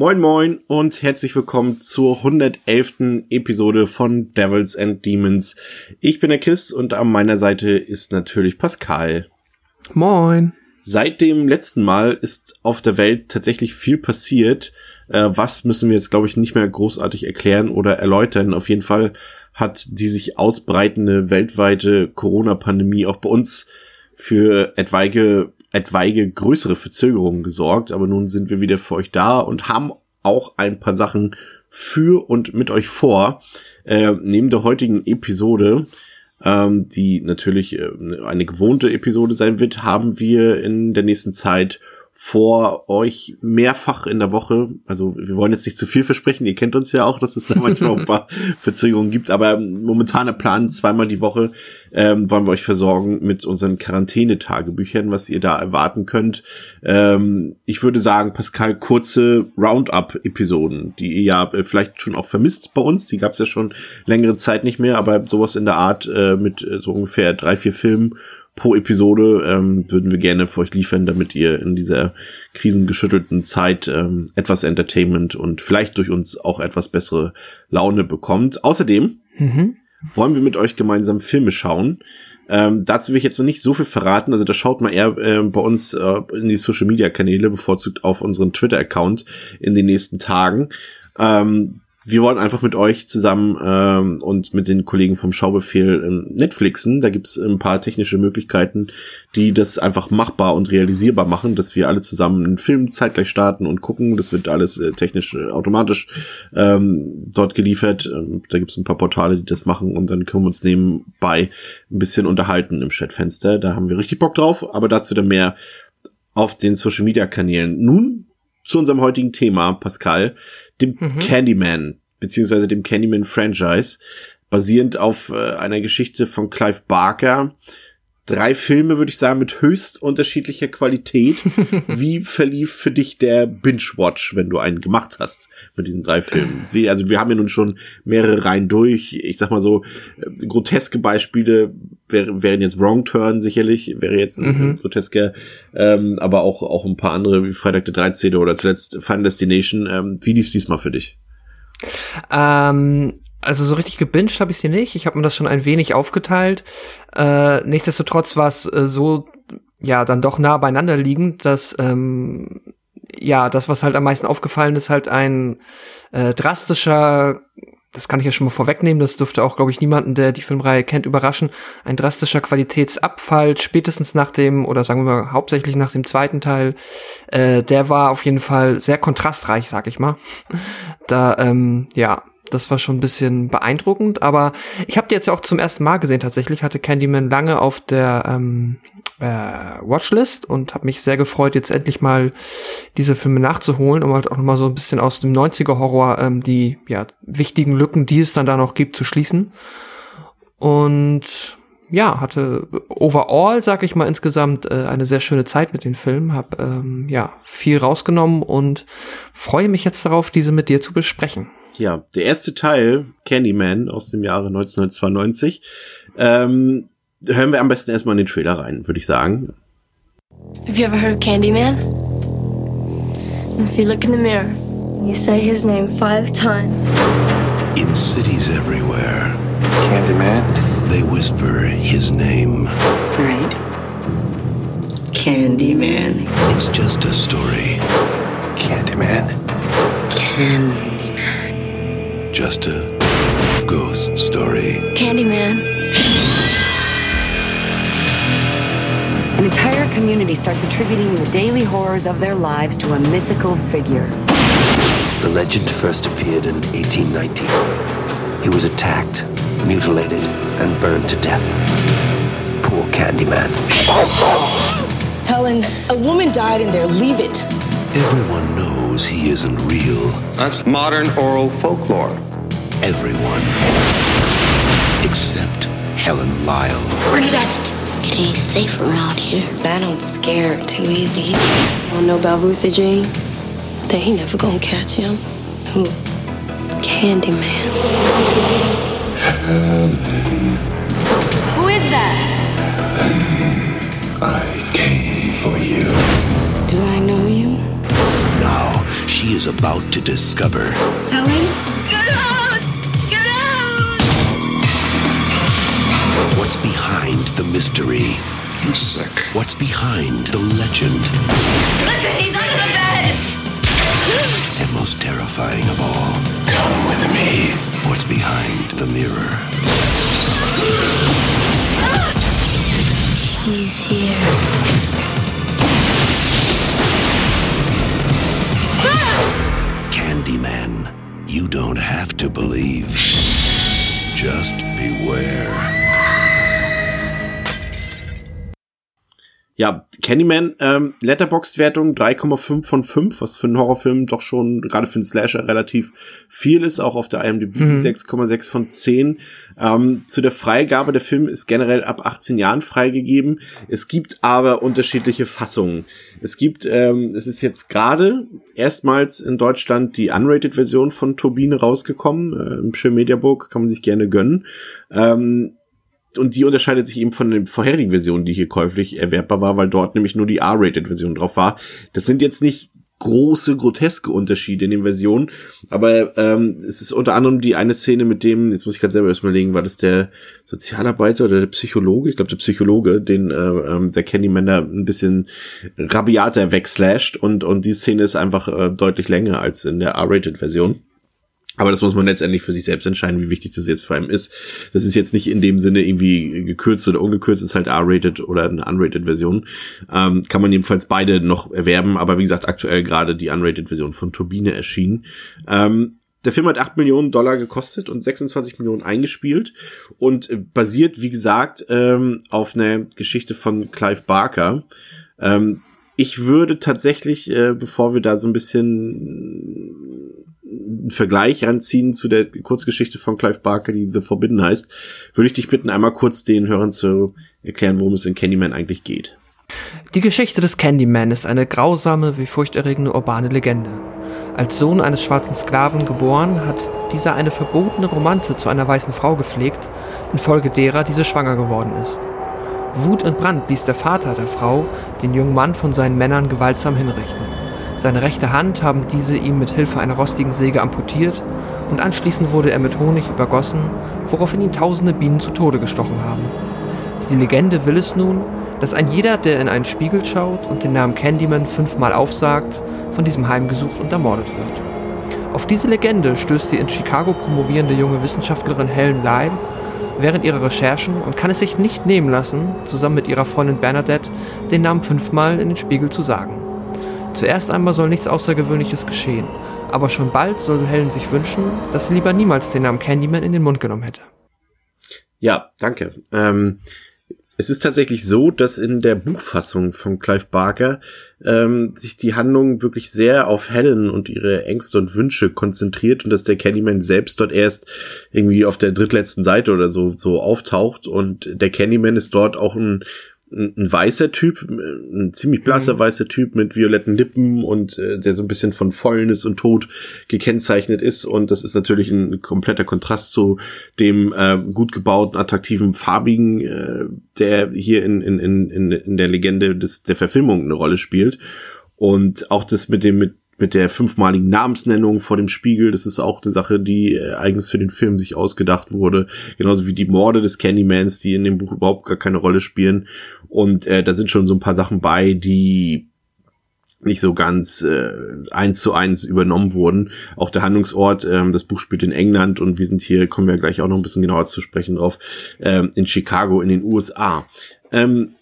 Moin moin und herzlich willkommen zur 111. Episode von Devils and Demons. Ich bin der Chris und an meiner Seite ist natürlich Pascal. Moin. Seit dem letzten Mal ist auf der Welt tatsächlich viel passiert. Äh, was müssen wir jetzt, glaube ich, nicht mehr großartig erklären oder erläutern. Auf jeden Fall hat die sich ausbreitende weltweite Corona-Pandemie auch bei uns für etwaige etwaige größere Verzögerungen gesorgt, aber nun sind wir wieder für euch da und haben auch ein paar Sachen für und mit euch vor. Äh, neben der heutigen Episode, ähm, die natürlich äh, eine gewohnte Episode sein wird, haben wir in der nächsten Zeit vor euch mehrfach in der Woche. Also wir wollen jetzt nicht zu viel versprechen. Ihr kennt uns ja auch, dass es da manchmal ein paar Verzögerungen gibt. Aber momentaner Plan zweimal die Woche ähm, wollen wir euch versorgen mit unseren Quarantänetagebüchern, was ihr da erwarten könnt. Ähm, ich würde sagen, Pascal, kurze Roundup-Episoden, die ihr ja äh, vielleicht schon auch vermisst bei uns. Die gab es ja schon längere Zeit nicht mehr, aber sowas in der Art äh, mit äh, so ungefähr drei, vier Filmen pro Episode ähm, würden wir gerne für euch liefern, damit ihr in dieser krisengeschüttelten Zeit ähm, etwas Entertainment und vielleicht durch uns auch etwas bessere Laune bekommt. Außerdem mhm. wollen wir mit euch gemeinsam Filme schauen. Ähm, dazu will ich jetzt noch nicht so viel verraten. Also da schaut mal eher äh, bei uns äh, in die Social Media Kanäle, bevorzugt auf unseren Twitter-Account in den nächsten Tagen. Ähm, wir wollen einfach mit euch zusammen ähm, und mit den Kollegen vom Schaubefehl ähm, Netflixen. Da gibt's ein paar technische Möglichkeiten, die das einfach machbar und realisierbar machen, dass wir alle zusammen einen Film zeitgleich starten und gucken. Das wird alles äh, technisch äh, automatisch ähm, dort geliefert. Ähm, da gibt's ein paar Portale, die das machen und dann können wir uns nebenbei ein bisschen unterhalten im Chatfenster. Da haben wir richtig Bock drauf, aber dazu dann mehr auf den Social Media Kanälen. Nun zu unserem heutigen Thema, Pascal dem mhm. Candyman, beziehungsweise dem Candyman-Franchise, basierend auf äh, einer Geschichte von Clive Barker. Drei Filme, würde ich sagen, mit höchst unterschiedlicher Qualität. Wie verlief für dich der Binge-Watch, wenn du einen gemacht hast mit diesen drei Filmen? Wie, also wir haben ja nun schon mehrere Reihen durch. Ich sag mal so, äh, groteske Beispiele wär, wären jetzt Wrong Turn sicherlich, wäre jetzt ein mhm. grotesker, ähm, aber auch, auch ein paar andere wie Freitag der 13. oder zuletzt Final Destination. Ähm, wie lief diesmal für dich? Ähm, also so richtig gebinged habe ich sie nicht. Ich habe mir das schon ein wenig aufgeteilt. Äh, nichtsdestotrotz war es äh, so, ja, dann doch nah beieinander liegend, dass ähm, ja, das, was halt am meisten aufgefallen ist, halt ein äh, drastischer, das kann ich ja schon mal vorwegnehmen, das dürfte auch, glaube ich, niemanden, der die Filmreihe kennt, überraschen, ein drastischer Qualitätsabfall, spätestens nach dem, oder sagen wir mal hauptsächlich nach dem zweiten Teil, äh, der war auf jeden Fall sehr kontrastreich, sag ich mal. Da, ähm, ja, das war schon ein bisschen beeindruckend, aber ich habe die jetzt ja auch zum ersten Mal gesehen tatsächlich, hatte Candyman lange auf der ähm, äh, Watchlist und habe mich sehr gefreut, jetzt endlich mal diese Filme nachzuholen, um halt auch nochmal so ein bisschen aus dem 90er Horror ähm, die ja, wichtigen Lücken, die es dann da noch gibt, zu schließen. Und ja, hatte overall, sag ich mal, insgesamt äh, eine sehr schöne Zeit mit den Filmen, hab ähm, ja viel rausgenommen und freue mich jetzt darauf, diese mit dir zu besprechen. Ja, der erste Teil, Candyman aus dem Jahre 1992, ähm, hören wir am besten erstmal in den Trailer rein, würde ich sagen. Have you ever heard of Candyman? If you look in the mirror, you say his name five times. In cities everywhere, Candyman. they whisper his name. Right. Candyman. It's just a story, Candyman. Candyman. Just a ghost story. Candyman. An entire community starts attributing the daily horrors of their lives to a mythical figure. The legend first appeared in 1890. He was attacked, mutilated, and burned to death. Poor Candyman. Helen, a woman died in there. Leave it. Everyone knows he isn't real. That's modern oral folklore. Everyone. Except Helen Lyle. Bernadette! It ain't safe around here. I don't scare too easy. Wanna know about Ruthie Jean? They ain't never gonna catch him. Who? Candyman. Who is that? I came for you. Do I know you? Now she is about to discover Tell what's behind the mystery. I'm sick. What's behind the legend. Listen, he's under the bed! And most terrifying of all, Come with me. what's behind the mirror. He's here. Candyman. You don't have to believe. Just beware. Ja, Candyman, ähm, Letterboxd-Wertung 3,5 von 5, was für einen Horrorfilm doch schon, gerade für einen Slasher, relativ viel ist, auch auf der IMDb 6,6 von 10. Ähm, zu der Freigabe, der Film ist generell ab 18 Jahren freigegeben. Es gibt aber unterschiedliche Fassungen. Es gibt, ähm, es ist jetzt gerade erstmals in Deutschland die Unrated-Version von Turbine rausgekommen. Äh, Im Schön Mediabook kann man sich gerne gönnen. Ähm, und die unterscheidet sich eben von den vorherigen Versionen, die hier käuflich erwerbbar war, weil dort nämlich nur die R-Rated-Version drauf war. Das sind jetzt nicht große, groteske Unterschiede in den Versionen, aber ähm, es ist unter anderem die eine Szene mit dem, jetzt muss ich gerade selber erstmal legen, war das der Sozialarbeiter oder der Psychologe? Ich glaube, der Psychologe, den äh, ähm, der Candyman da ein bisschen rabiater wegslasht und, und die Szene ist einfach äh, deutlich länger als in der R-Rated-Version. Aber das muss man letztendlich für sich selbst entscheiden, wie wichtig das jetzt vor allem ist. Das ist jetzt nicht in dem Sinne irgendwie gekürzt oder ungekürzt, ist halt R-rated oder eine unrated Version. Ähm, kann man jedenfalls beide noch erwerben, aber wie gesagt, aktuell gerade die unrated Version von Turbine erschienen. Ähm, der Film hat 8 Millionen Dollar gekostet und 26 Millionen eingespielt und basiert, wie gesagt, ähm, auf einer Geschichte von Clive Barker. Ähm, ich würde tatsächlich, äh, bevor wir da so ein bisschen einen Vergleich ranziehen zu der Kurzgeschichte von Clive Barker, die The Forbidden heißt, würde ich dich bitten, einmal kurz den Hörern zu erklären, worum es in Candyman eigentlich geht. Die Geschichte des Candyman ist eine grausame wie furchterregende urbane Legende. Als Sohn eines schwarzen Sklaven geboren, hat dieser eine verbotene Romanze zu einer weißen Frau gepflegt, infolge derer diese schwanger geworden ist. Wut und Brand ließ der Vater der Frau den jungen Mann von seinen Männern gewaltsam hinrichten. Seine rechte Hand haben diese ihm mit Hilfe einer rostigen Säge amputiert und anschließend wurde er mit Honig übergossen, woraufhin ihn tausende Bienen zu Tode gestochen haben. Die Legende will es nun, dass ein jeder, der in einen Spiegel schaut und den Namen Candyman fünfmal aufsagt, von diesem heimgesucht und ermordet wird. Auf diese Legende stößt die in Chicago promovierende junge Wissenschaftlerin Helen Lyle während ihrer Recherchen und kann es sich nicht nehmen lassen, zusammen mit ihrer Freundin Bernadette den Namen fünfmal in den Spiegel zu sagen. Zuerst einmal soll nichts Außergewöhnliches geschehen, aber schon bald soll Helen sich wünschen, dass sie lieber niemals den Namen Candyman in den Mund genommen hätte. Ja, danke. Ähm, es ist tatsächlich so, dass in der Buchfassung von Clive Barker ähm, sich die Handlung wirklich sehr auf Helen und ihre Ängste und Wünsche konzentriert und dass der Candyman selbst dort erst irgendwie auf der drittletzten Seite oder so so auftaucht und der Candyman ist dort auch ein ein, weißer Typ, ein ziemlich blasser mhm. weißer Typ mit violetten Lippen und äh, der so ein bisschen von Fäulnis und Tod gekennzeichnet ist. Und das ist natürlich ein kompletter Kontrast zu dem äh, gut gebauten, attraktiven, farbigen, äh, der hier in, in, in, in der Legende des, der Verfilmung eine Rolle spielt. Und auch das mit dem, mit mit der fünfmaligen Namensnennung vor dem Spiegel. Das ist auch eine Sache, die äh, eigens für den Film sich ausgedacht wurde. Genauso wie die Morde des Candymans, die in dem Buch überhaupt gar keine Rolle spielen. Und äh, da sind schon so ein paar Sachen bei, die nicht so ganz äh, eins zu eins übernommen wurden. Auch der Handlungsort, ähm, das Buch spielt in England und wir sind hier, kommen wir gleich auch noch ein bisschen genauer zu sprechen drauf, ähm, in Chicago in den USA. Ähm,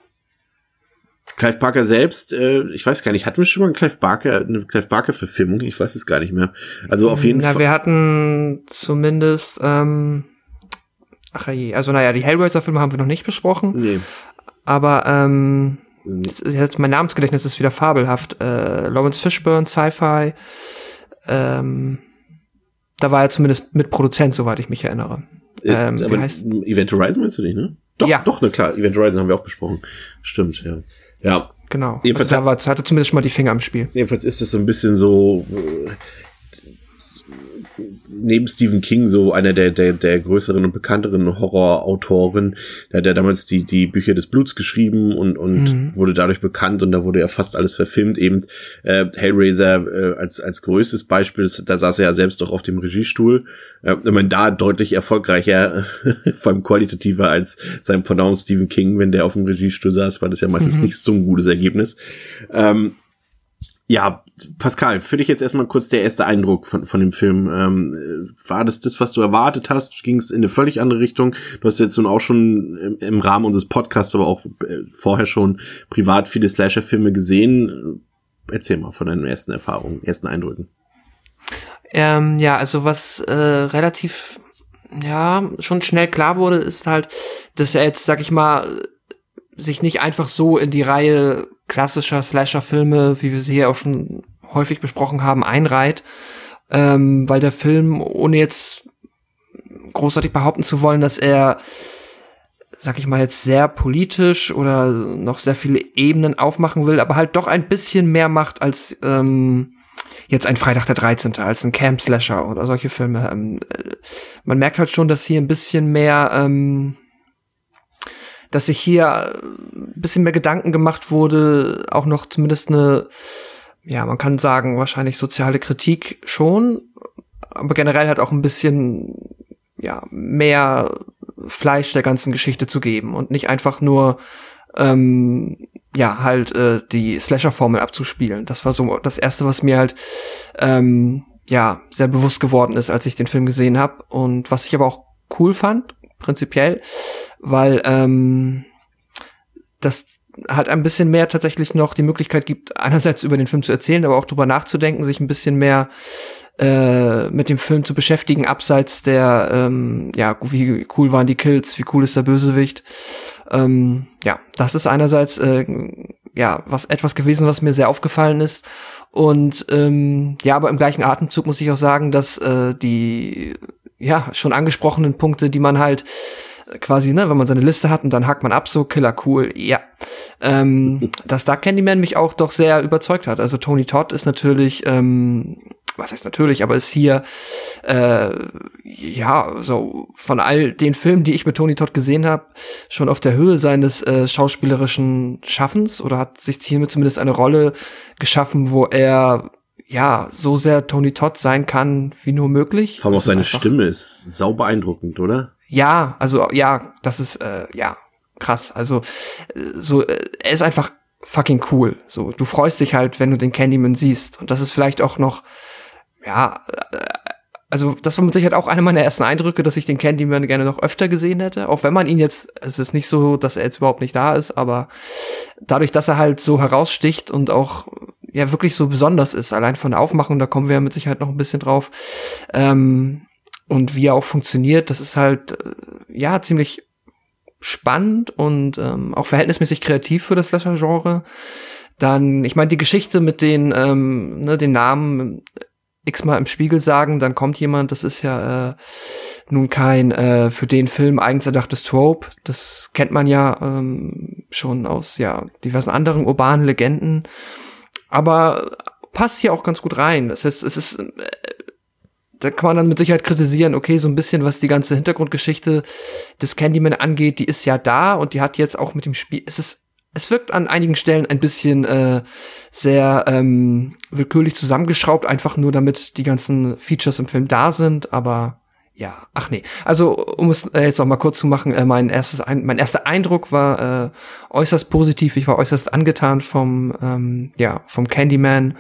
Clive Barker selbst, äh, ich weiß gar nicht, hatten wir schon mal einen Clive Barker, eine Clive Barker Verfilmung? Ich weiß es gar nicht mehr. Also auf jeden Na, Fall. wir hatten zumindest, ähm, ach je, also naja, die Hellraiser-Filme haben wir noch nicht besprochen. Nee. Aber ähm, jetzt mein Namensgedächtnis ist wieder fabelhaft. Äh, Lawrence Fishburne, Sci-Fi. Ähm, da war er zumindest mit Produzent, soweit ich mich erinnere. Ähm, aber heißt? Event Horizon meinst du nicht, ne? Doch, Ja. doch, na klar. Event Horizon haben wir auch besprochen. Stimmt, ja. Ja, Genau. Jedenfalls Also da war, hatte zumindest schon mal die Finger im Spiel. Jedenfalls ist es so ein bisschen so äh, neben Stephen King so einer der, der, der größeren und bekannteren Horrorautoren. Der hat ja damals die, die Bücher des Bluts geschrieben und, und Mhm. wurde dadurch bekannt und da wurde ja fast alles verfilmt. Eben äh, Hellraiser äh, als, als größtes Beispiel, da saß er ja selbst doch auf dem Regiestuhl. Äh, ich meine, da deutlich erfolgreicher, vor allem qualitativer als sein Pendant Stephen King, wenn der auf dem Regiestuhl saß, war das ja meistens Mhm. nicht so ein gutes Ergebnis. Ähm, ja, Pascal, für dich jetzt erstmal kurz der erste Eindruck von, von dem Film. Ähm, äh, war das das, was du erwartet hast? Ging es in eine völlig andere Richtung? Du hast jetzt nun auch schon im, im Rahmen unseres Podcasts, aber auch äh, vorher schon privat viele Slasher-Filme gesehen. Erzähl mal von deinen ersten Erfahrungen, ersten Eindrücken. Ähm, ja, also was äh, relativ, ja, schon schnell klar wurde, ist halt, dass er jetzt, sag ich mal, sich nicht einfach so in die Reihe klassischer Slasher-Filme, wie wir sie hier auch schon häufig besprochen haben, einreiht, ähm, weil der Film, ohne jetzt großartig behaupten zu wollen, dass er, sag ich mal, jetzt sehr politisch oder noch sehr viele Ebenen aufmachen will, aber halt doch ein bisschen mehr macht als ähm, jetzt ein Freitag der 13. als ein Camp Slasher oder solche Filme. Ähm, äh, man merkt halt schon, dass hier ein bisschen mehr, ähm, dass sich hier ein bisschen mehr Gedanken gemacht wurde, auch noch zumindest eine, ja, man kann sagen, wahrscheinlich soziale Kritik schon, aber generell halt auch ein bisschen, ja, mehr Fleisch der ganzen Geschichte zu geben und nicht einfach nur, ähm, ja, halt äh, die Slasher-Formel abzuspielen. Das war so das Erste, was mir halt, ähm, ja, sehr bewusst geworden ist, als ich den Film gesehen habe und was ich aber auch cool fand, prinzipiell, weil ähm, das halt ein bisschen mehr tatsächlich noch die Möglichkeit gibt, einerseits über den Film zu erzählen, aber auch drüber nachzudenken, sich ein bisschen mehr äh, mit dem Film zu beschäftigen, abseits der, ähm, ja, wie cool waren die Kills, wie cool ist der Bösewicht. Ähm, ja, das ist einerseits äh, ja was etwas gewesen, was mir sehr aufgefallen ist. Und ähm, ja, aber im gleichen Atemzug muss ich auch sagen, dass äh, die ja schon angesprochenen Punkte, die man halt quasi, ne, wenn man seine Liste hat und dann hakt man ab, so Killer cool, ja. Ähm, dass da Candyman mich auch doch sehr überzeugt hat. Also Tony Todd ist natürlich, ähm, was heißt natürlich, aber ist hier äh, ja so von all den Filmen, die ich mit Tony Todd gesehen habe, schon auf der Höhe seines äh, schauspielerischen Schaffens oder hat sich hiermit zumindest eine Rolle geschaffen, wo er ja so sehr Tony Todd sein kann wie nur möglich. Vor allem auch seine einfach- Stimme ist sau beeindruckend, oder? ja, also ja, das ist äh, ja krass. Also äh, so, äh, er ist einfach fucking cool. So, du freust dich halt, wenn du den Candyman siehst. Und das ist vielleicht auch noch, ja, äh, also das war mit Sicherheit auch einer meiner ersten Eindrücke, dass ich den Candyman gerne noch öfter gesehen hätte. Auch wenn man ihn jetzt, es ist nicht so, dass er jetzt überhaupt nicht da ist, aber dadurch, dass er halt so heraussticht und auch ja wirklich so besonders ist, allein von der Aufmachung, da kommen wir ja mit Sicherheit noch ein bisschen drauf. Ähm, und wie er auch funktioniert, das ist halt äh, ja ziemlich spannend und ähm, auch verhältnismäßig kreativ für das Slasher-Genre. Dann, ich meine, die Geschichte mit den, ähm, ne, den Namen x-mal im Spiegel sagen, dann kommt jemand, das ist ja äh, nun kein äh, für den Film eigens erdachtes Trope. Das kennt man ja ähm, schon aus ja diversen anderen urbanen Legenden. Aber passt hier auch ganz gut rein. Das heißt, es ist äh, da kann man dann mit Sicherheit kritisieren, okay, so ein bisschen, was die ganze Hintergrundgeschichte des Candyman angeht, die ist ja da und die hat jetzt auch mit dem Spiel, es ist, es wirkt an einigen Stellen ein bisschen äh, sehr ähm, willkürlich zusammengeschraubt, einfach nur damit die ganzen Features im Film da sind, aber ja, ach nee. Also, um es äh, jetzt noch mal kurz zu machen, äh, mein erstes, ein, mein erster Eindruck war äh, äußerst positiv. Ich war äußerst angetan vom, ähm, ja, vom Candyman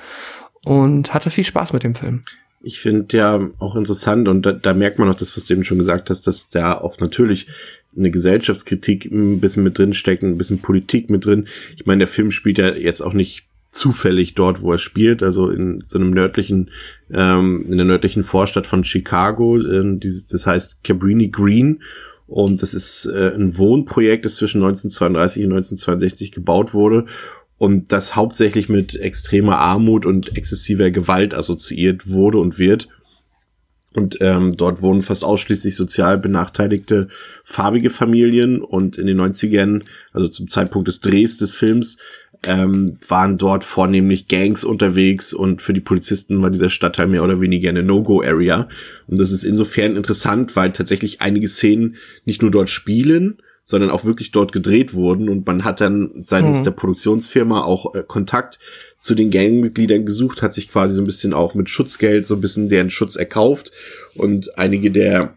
und hatte viel Spaß mit dem Film. Ich finde ja auch interessant und da, da merkt man auch das, was du eben schon gesagt hast, dass da auch natürlich eine Gesellschaftskritik ein bisschen mit drin steckt, ein bisschen Politik mit drin. Ich meine, der Film spielt ja jetzt auch nicht zufällig dort, wo er spielt, also in so einem nördlichen, ähm, in der nördlichen Vorstadt von Chicago. Ähm, dieses, das heißt Cabrini Green. Und das ist äh, ein Wohnprojekt, das zwischen 1932 und 1962 gebaut wurde und das hauptsächlich mit extremer Armut und exzessiver Gewalt assoziiert wurde und wird. Und ähm, dort wohnen fast ausschließlich sozial benachteiligte farbige Familien. Und in den 90ern, also zum Zeitpunkt des Drehs des Films, ähm, waren dort vornehmlich Gangs unterwegs und für die Polizisten war dieser Stadtteil mehr oder weniger eine No-Go-Area. Und das ist insofern interessant, weil tatsächlich einige Szenen nicht nur dort spielen, sondern auch wirklich dort gedreht wurden und man hat dann seitens mhm. der Produktionsfirma auch äh, Kontakt zu den Gangmitgliedern gesucht, hat sich quasi so ein bisschen auch mit Schutzgeld so ein bisschen deren Schutz erkauft und einige der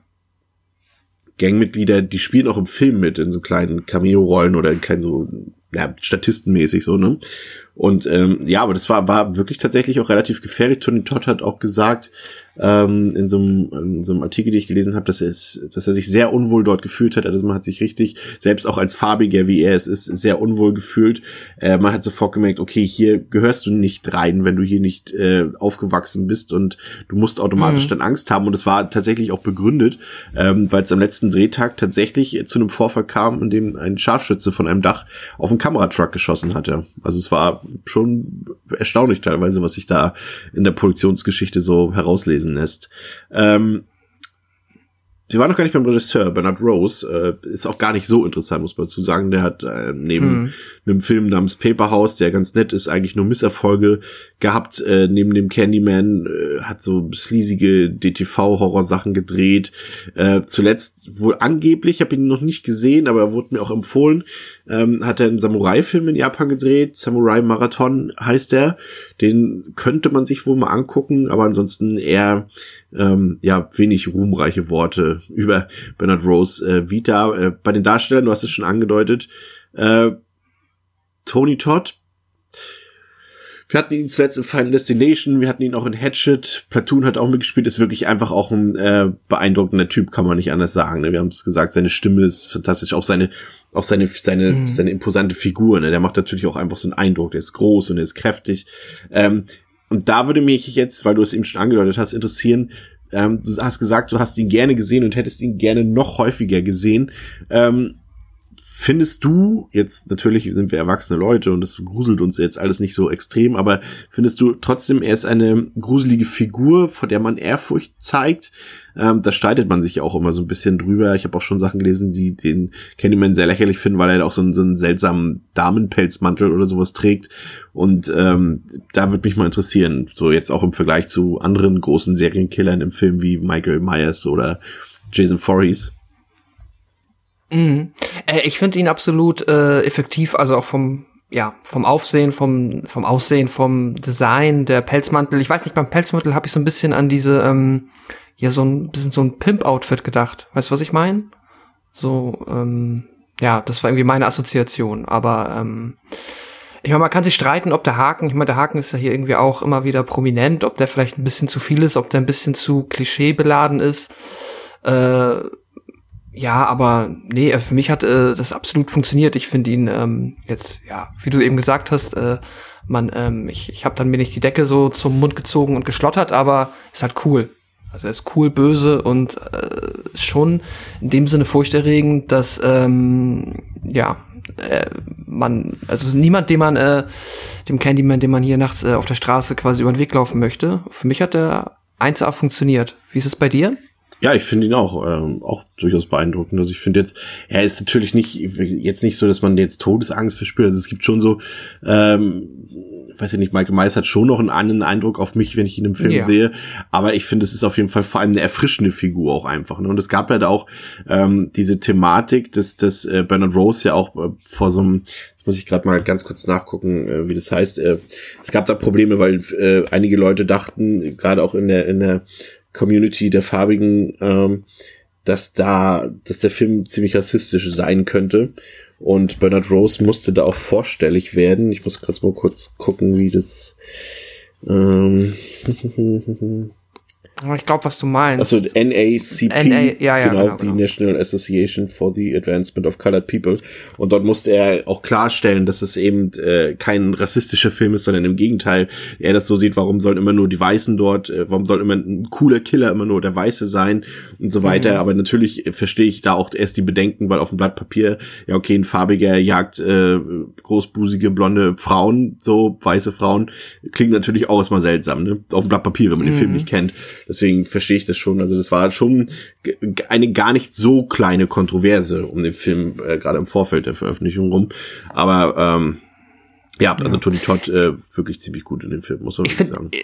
Gangmitglieder, die spielen auch im Film mit in so kleinen Cameo-Rollen oder in kleinen so ja, statistenmäßig so, ne? Und ähm, ja, aber das war, war wirklich tatsächlich auch relativ gefährlich. Tony Todd hat auch gesagt, ähm, in, so einem, in so einem Artikel, den ich gelesen habe, dass er, es, dass er sich sehr unwohl dort gefühlt hat. Also man hat sich richtig, selbst auch als Farbiger, wie er es ist, sehr unwohl gefühlt. Äh, man hat sofort gemerkt, okay, hier gehörst du nicht rein, wenn du hier nicht äh, aufgewachsen bist und du musst automatisch mhm. dann Angst haben. Und es war tatsächlich auch begründet, ähm, weil es am letzten Drehtag tatsächlich zu einem Vorfall kam, in dem ein Scharfschütze von einem Dach auf einen Kameratruck geschossen hatte. Also es war schon erstaunlich teilweise, was sich da in der Produktionsgeschichte so herauslesen lässt. Ähm, wir waren noch gar nicht beim Regisseur, Bernard Rose, äh, ist auch gar nicht so interessant, muss man dazu sagen. Der hat äh, neben mhm. einem Film namens Paperhouse, der ganz nett ist, eigentlich nur Misserfolge gehabt. Äh, neben dem Candyman äh, hat so sleasige DTV-Horror-Sachen gedreht. Äh, zuletzt wohl angeblich, habe ihn noch nicht gesehen, aber er wurde mir auch empfohlen, ähm, hat er einen Samurai-Film in Japan gedreht. Samurai Marathon heißt er. Den könnte man sich wohl mal angucken, aber ansonsten eher ähm, ja wenig ruhmreiche Worte über Bernard Rose äh, Vita. Äh, bei den Darstellern, du hast es schon angedeutet, äh, Tony Todd. Wir hatten ihn zuletzt in Final Destination, wir hatten ihn auch in Hatchet, Platoon hat auch mitgespielt, ist wirklich einfach auch ein äh, beeindruckender Typ, kann man nicht anders sagen. Ne? Wir haben es gesagt, seine Stimme ist fantastisch, auch seine, auch seine, seine, mhm. seine imposante Figur, ne? der macht natürlich auch einfach so einen Eindruck, der ist groß und er ist kräftig. Ähm, und da würde mich jetzt, weil du es eben schon angedeutet hast, interessieren, ähm, du hast gesagt, du hast ihn gerne gesehen und hättest ihn gerne noch häufiger gesehen. Ähm, Findest du, jetzt natürlich sind wir erwachsene Leute und das gruselt uns jetzt alles nicht so extrem, aber findest du trotzdem, er ist eine gruselige Figur, vor der man Ehrfurcht zeigt? Ähm, da streitet man sich ja auch immer so ein bisschen drüber. Ich habe auch schon Sachen gelesen, die den Candyman sehr lächerlich finden, weil er auch so einen, so einen seltsamen Damenpelzmantel oder sowas trägt. Und ähm, da würde mich mal interessieren, so jetzt auch im Vergleich zu anderen großen Serienkillern im Film wie Michael Myers oder Jason Voorhees. Mhm. Äh, ich finde ihn absolut äh, effektiv, also auch vom ja, vom Aufsehen, vom, vom Aussehen, vom Design, der Pelzmantel. Ich weiß nicht, beim Pelzmantel habe ich so ein bisschen an diese, ähm, ja, so ein bisschen so ein Pimp-Outfit gedacht. Weißt du, was ich meine? So, ähm, ja, das war irgendwie meine Assoziation. Aber ähm, ich meine, man kann sich streiten, ob der Haken, ich meine, der Haken ist ja hier irgendwie auch immer wieder prominent, ob der vielleicht ein bisschen zu viel ist, ob der ein bisschen zu klischeebeladen ist. Äh, ja, aber nee, für mich hat äh, das absolut funktioniert. Ich finde ihn ähm, jetzt, ja, wie du eben gesagt hast, äh, man, ähm, ich, ich habe dann mir nicht die Decke so zum Mund gezogen und geschlottert, aber ist halt cool. Also er ist cool, böse und äh, schon in dem Sinne furchterregend, dass ähm, ja äh, man, also niemand, dem man, äh, dem Candyman, dem man hier nachts äh, auf der Straße quasi über den Weg laufen möchte. Für mich hat der 1A funktioniert. Wie ist es bei dir? Ja, ich finde ihn auch, ähm, auch durchaus beeindruckend. Also ich finde jetzt, er ist natürlich nicht, jetzt nicht so, dass man jetzt Todesangst verspürt. Also es gibt schon so, ähm, weiß ich nicht, Michael Myers hat schon noch einen anderen Eindruck auf mich, wenn ich ihn im Film ja. sehe. Aber ich finde, es ist auf jeden Fall vor allem eine erfrischende Figur auch einfach. Ne? Und es gab halt auch ähm, diese Thematik, dass, dass äh, Bernard Rose ja auch äh, vor so einem Jetzt muss ich gerade mal ganz kurz nachgucken, äh, wie das heißt. Äh, es gab da Probleme, weil äh, einige Leute dachten, gerade auch in der in der Community der Farbigen, ähm, dass da, dass der Film ziemlich rassistisch sein könnte. Und Bernard Rose musste da auch vorstellig werden. Ich muss gerade mal kurz gucken, wie das. Ähm Ich glaube, was du meinst. Also NACP, NA, ja, ja, genau, genau, die genau. National Association for the Advancement of Colored People. Und dort musste er auch klarstellen, dass es eben äh, kein rassistischer Film ist, sondern im Gegenteil, er das so sieht, warum sollen immer nur die Weißen dort, äh, warum soll immer ein cooler Killer immer nur der Weiße sein und so weiter. Mhm. Aber natürlich verstehe ich da auch erst die Bedenken, weil auf dem Blatt Papier, ja okay, ein farbiger jagt äh, großbusige, blonde Frauen, so weiße Frauen, klingt natürlich auch erstmal seltsam, ne? Auf dem Blatt Papier, wenn man mhm. den Film nicht kennt. Deswegen verstehe ich das schon. Also das war schon eine gar nicht so kleine Kontroverse um den Film, äh, gerade im Vorfeld der Veröffentlichung rum. Aber ähm, ja, also. Tony Todd äh, wirklich ziemlich gut in dem Film, muss man ich find, sagen. Äh,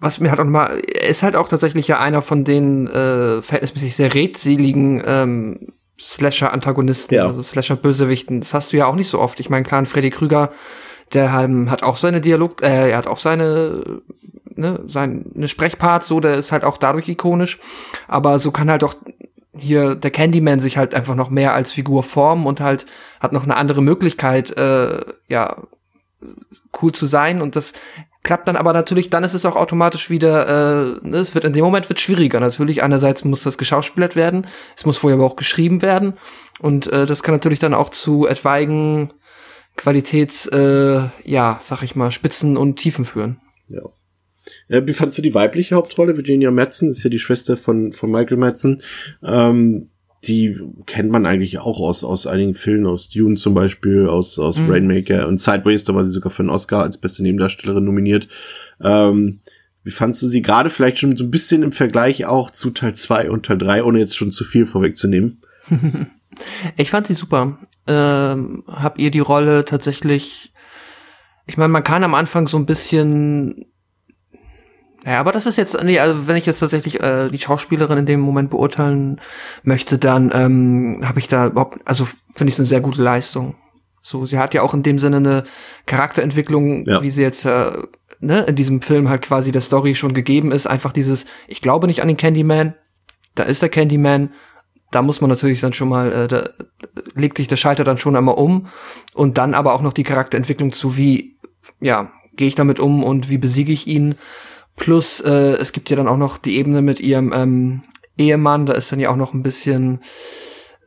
was mir halt auch nochmal, er ist halt auch tatsächlich ja einer von den äh, verhältnismäßig sehr redseligen ähm, Slasher-Antagonisten, ja. also Slasher-Bösewichten. Das hast du ja auch nicht so oft. Ich meine, klar, Freddy Krüger, der ähm, hat auch seine Dialog, äh, er hat auch seine ne, seine Sprechparts, so, der ist halt auch dadurch ikonisch. Aber so kann halt auch hier der Candyman sich halt einfach noch mehr als Figur formen und halt hat noch eine andere Möglichkeit, äh, ja, cool zu sein. Und das klappt dann aber natürlich, dann ist es auch automatisch wieder, äh, ne, es wird in dem Moment wird schwieriger. Natürlich, einerseits muss das geschauspielert werden, es muss vorher aber auch geschrieben werden. Und äh, das kann natürlich dann auch zu etwaigen Qualitäts, äh, ja, sag ich mal, Spitzen und Tiefen führen. Ja. Äh, wie fandst du die weibliche Hauptrolle? Virginia Madsen ist ja die Schwester von, von Michael Madsen. Ähm, die kennt man eigentlich auch aus, aus einigen Filmen, aus Dune zum Beispiel, aus, aus mhm. Rainmaker und Sideways, da war sie sogar für einen Oscar als beste Nebendarstellerin nominiert. Ähm, wie fandst du sie gerade vielleicht schon so ein bisschen im Vergleich auch zu Teil 2 und Teil 3, ohne jetzt schon zu viel vorwegzunehmen? ich fand sie super. Ähm, hab ihr die Rolle tatsächlich, ich meine, man kann am Anfang so ein bisschen ja, aber das ist jetzt, nee, also wenn ich jetzt tatsächlich äh, die Schauspielerin in dem Moment beurteilen möchte, dann ähm, habe ich da überhaupt, also finde ich es eine sehr gute Leistung. So, sie hat ja auch in dem Sinne eine Charakterentwicklung, ja. wie sie jetzt äh, ne, in diesem Film halt quasi der Story schon gegeben ist. Einfach dieses, ich glaube nicht an den Candyman, da ist der Candyman, da muss man natürlich dann schon mal, äh, da legt sich der Schalter dann schon einmal um und dann aber auch noch die Charakterentwicklung zu, wie, ja, gehe ich damit um und wie besiege ich ihn Plus, äh, es gibt ja dann auch noch die Ebene mit ihrem ähm, Ehemann, da ist dann ja auch noch ein bisschen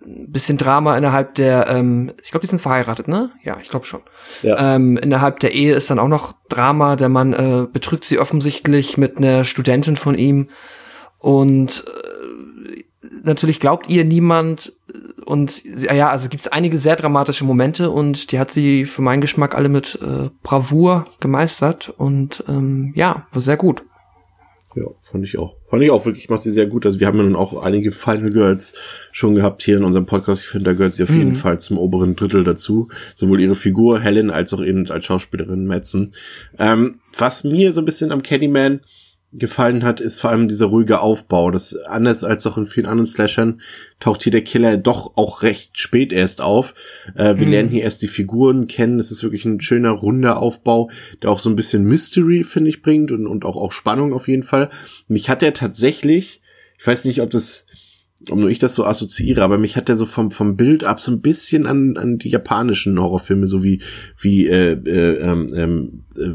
bisschen Drama innerhalb der, ähm, ich glaube, die sind verheiratet, ne? Ja, ich glaube schon. Ja. Ähm, innerhalb der Ehe ist dann auch noch Drama. Der Mann äh, betrügt sie offensichtlich mit einer Studentin von ihm und äh, natürlich glaubt ihr niemand und ja, also gibt es einige sehr dramatische Momente und die hat sie für meinen Geschmack alle mit äh, Bravour gemeistert und ähm, ja, war sehr gut. Ja, fand ich auch. Fand ich auch wirklich, macht sie sehr gut. Also wir haben ja nun auch einige Final Girls schon gehabt hier in unserem Podcast. Ich finde, da gehört sie auf mhm. jeden Fall zum oberen Drittel dazu. Sowohl ihre Figur Helen als auch eben als Schauspielerin Madsen. Ähm, was mir so ein bisschen am Candyman gefallen hat, ist vor allem dieser ruhige Aufbau. Das anders als auch in vielen anderen Slashern taucht hier der Killer doch auch recht spät erst auf. Äh, wir mhm. lernen hier erst die Figuren kennen. Es ist wirklich ein schöner runder Aufbau, der auch so ein bisschen Mystery finde ich bringt und und auch auch Spannung auf jeden Fall. Mich hat er tatsächlich, ich weiß nicht, ob das ob nur ich das so assoziiere, aber mich hat der so vom vom Bild ab so ein bisschen an an die japanischen Horrorfilme, so wie wie äh, äh, ähm, ähm, äh,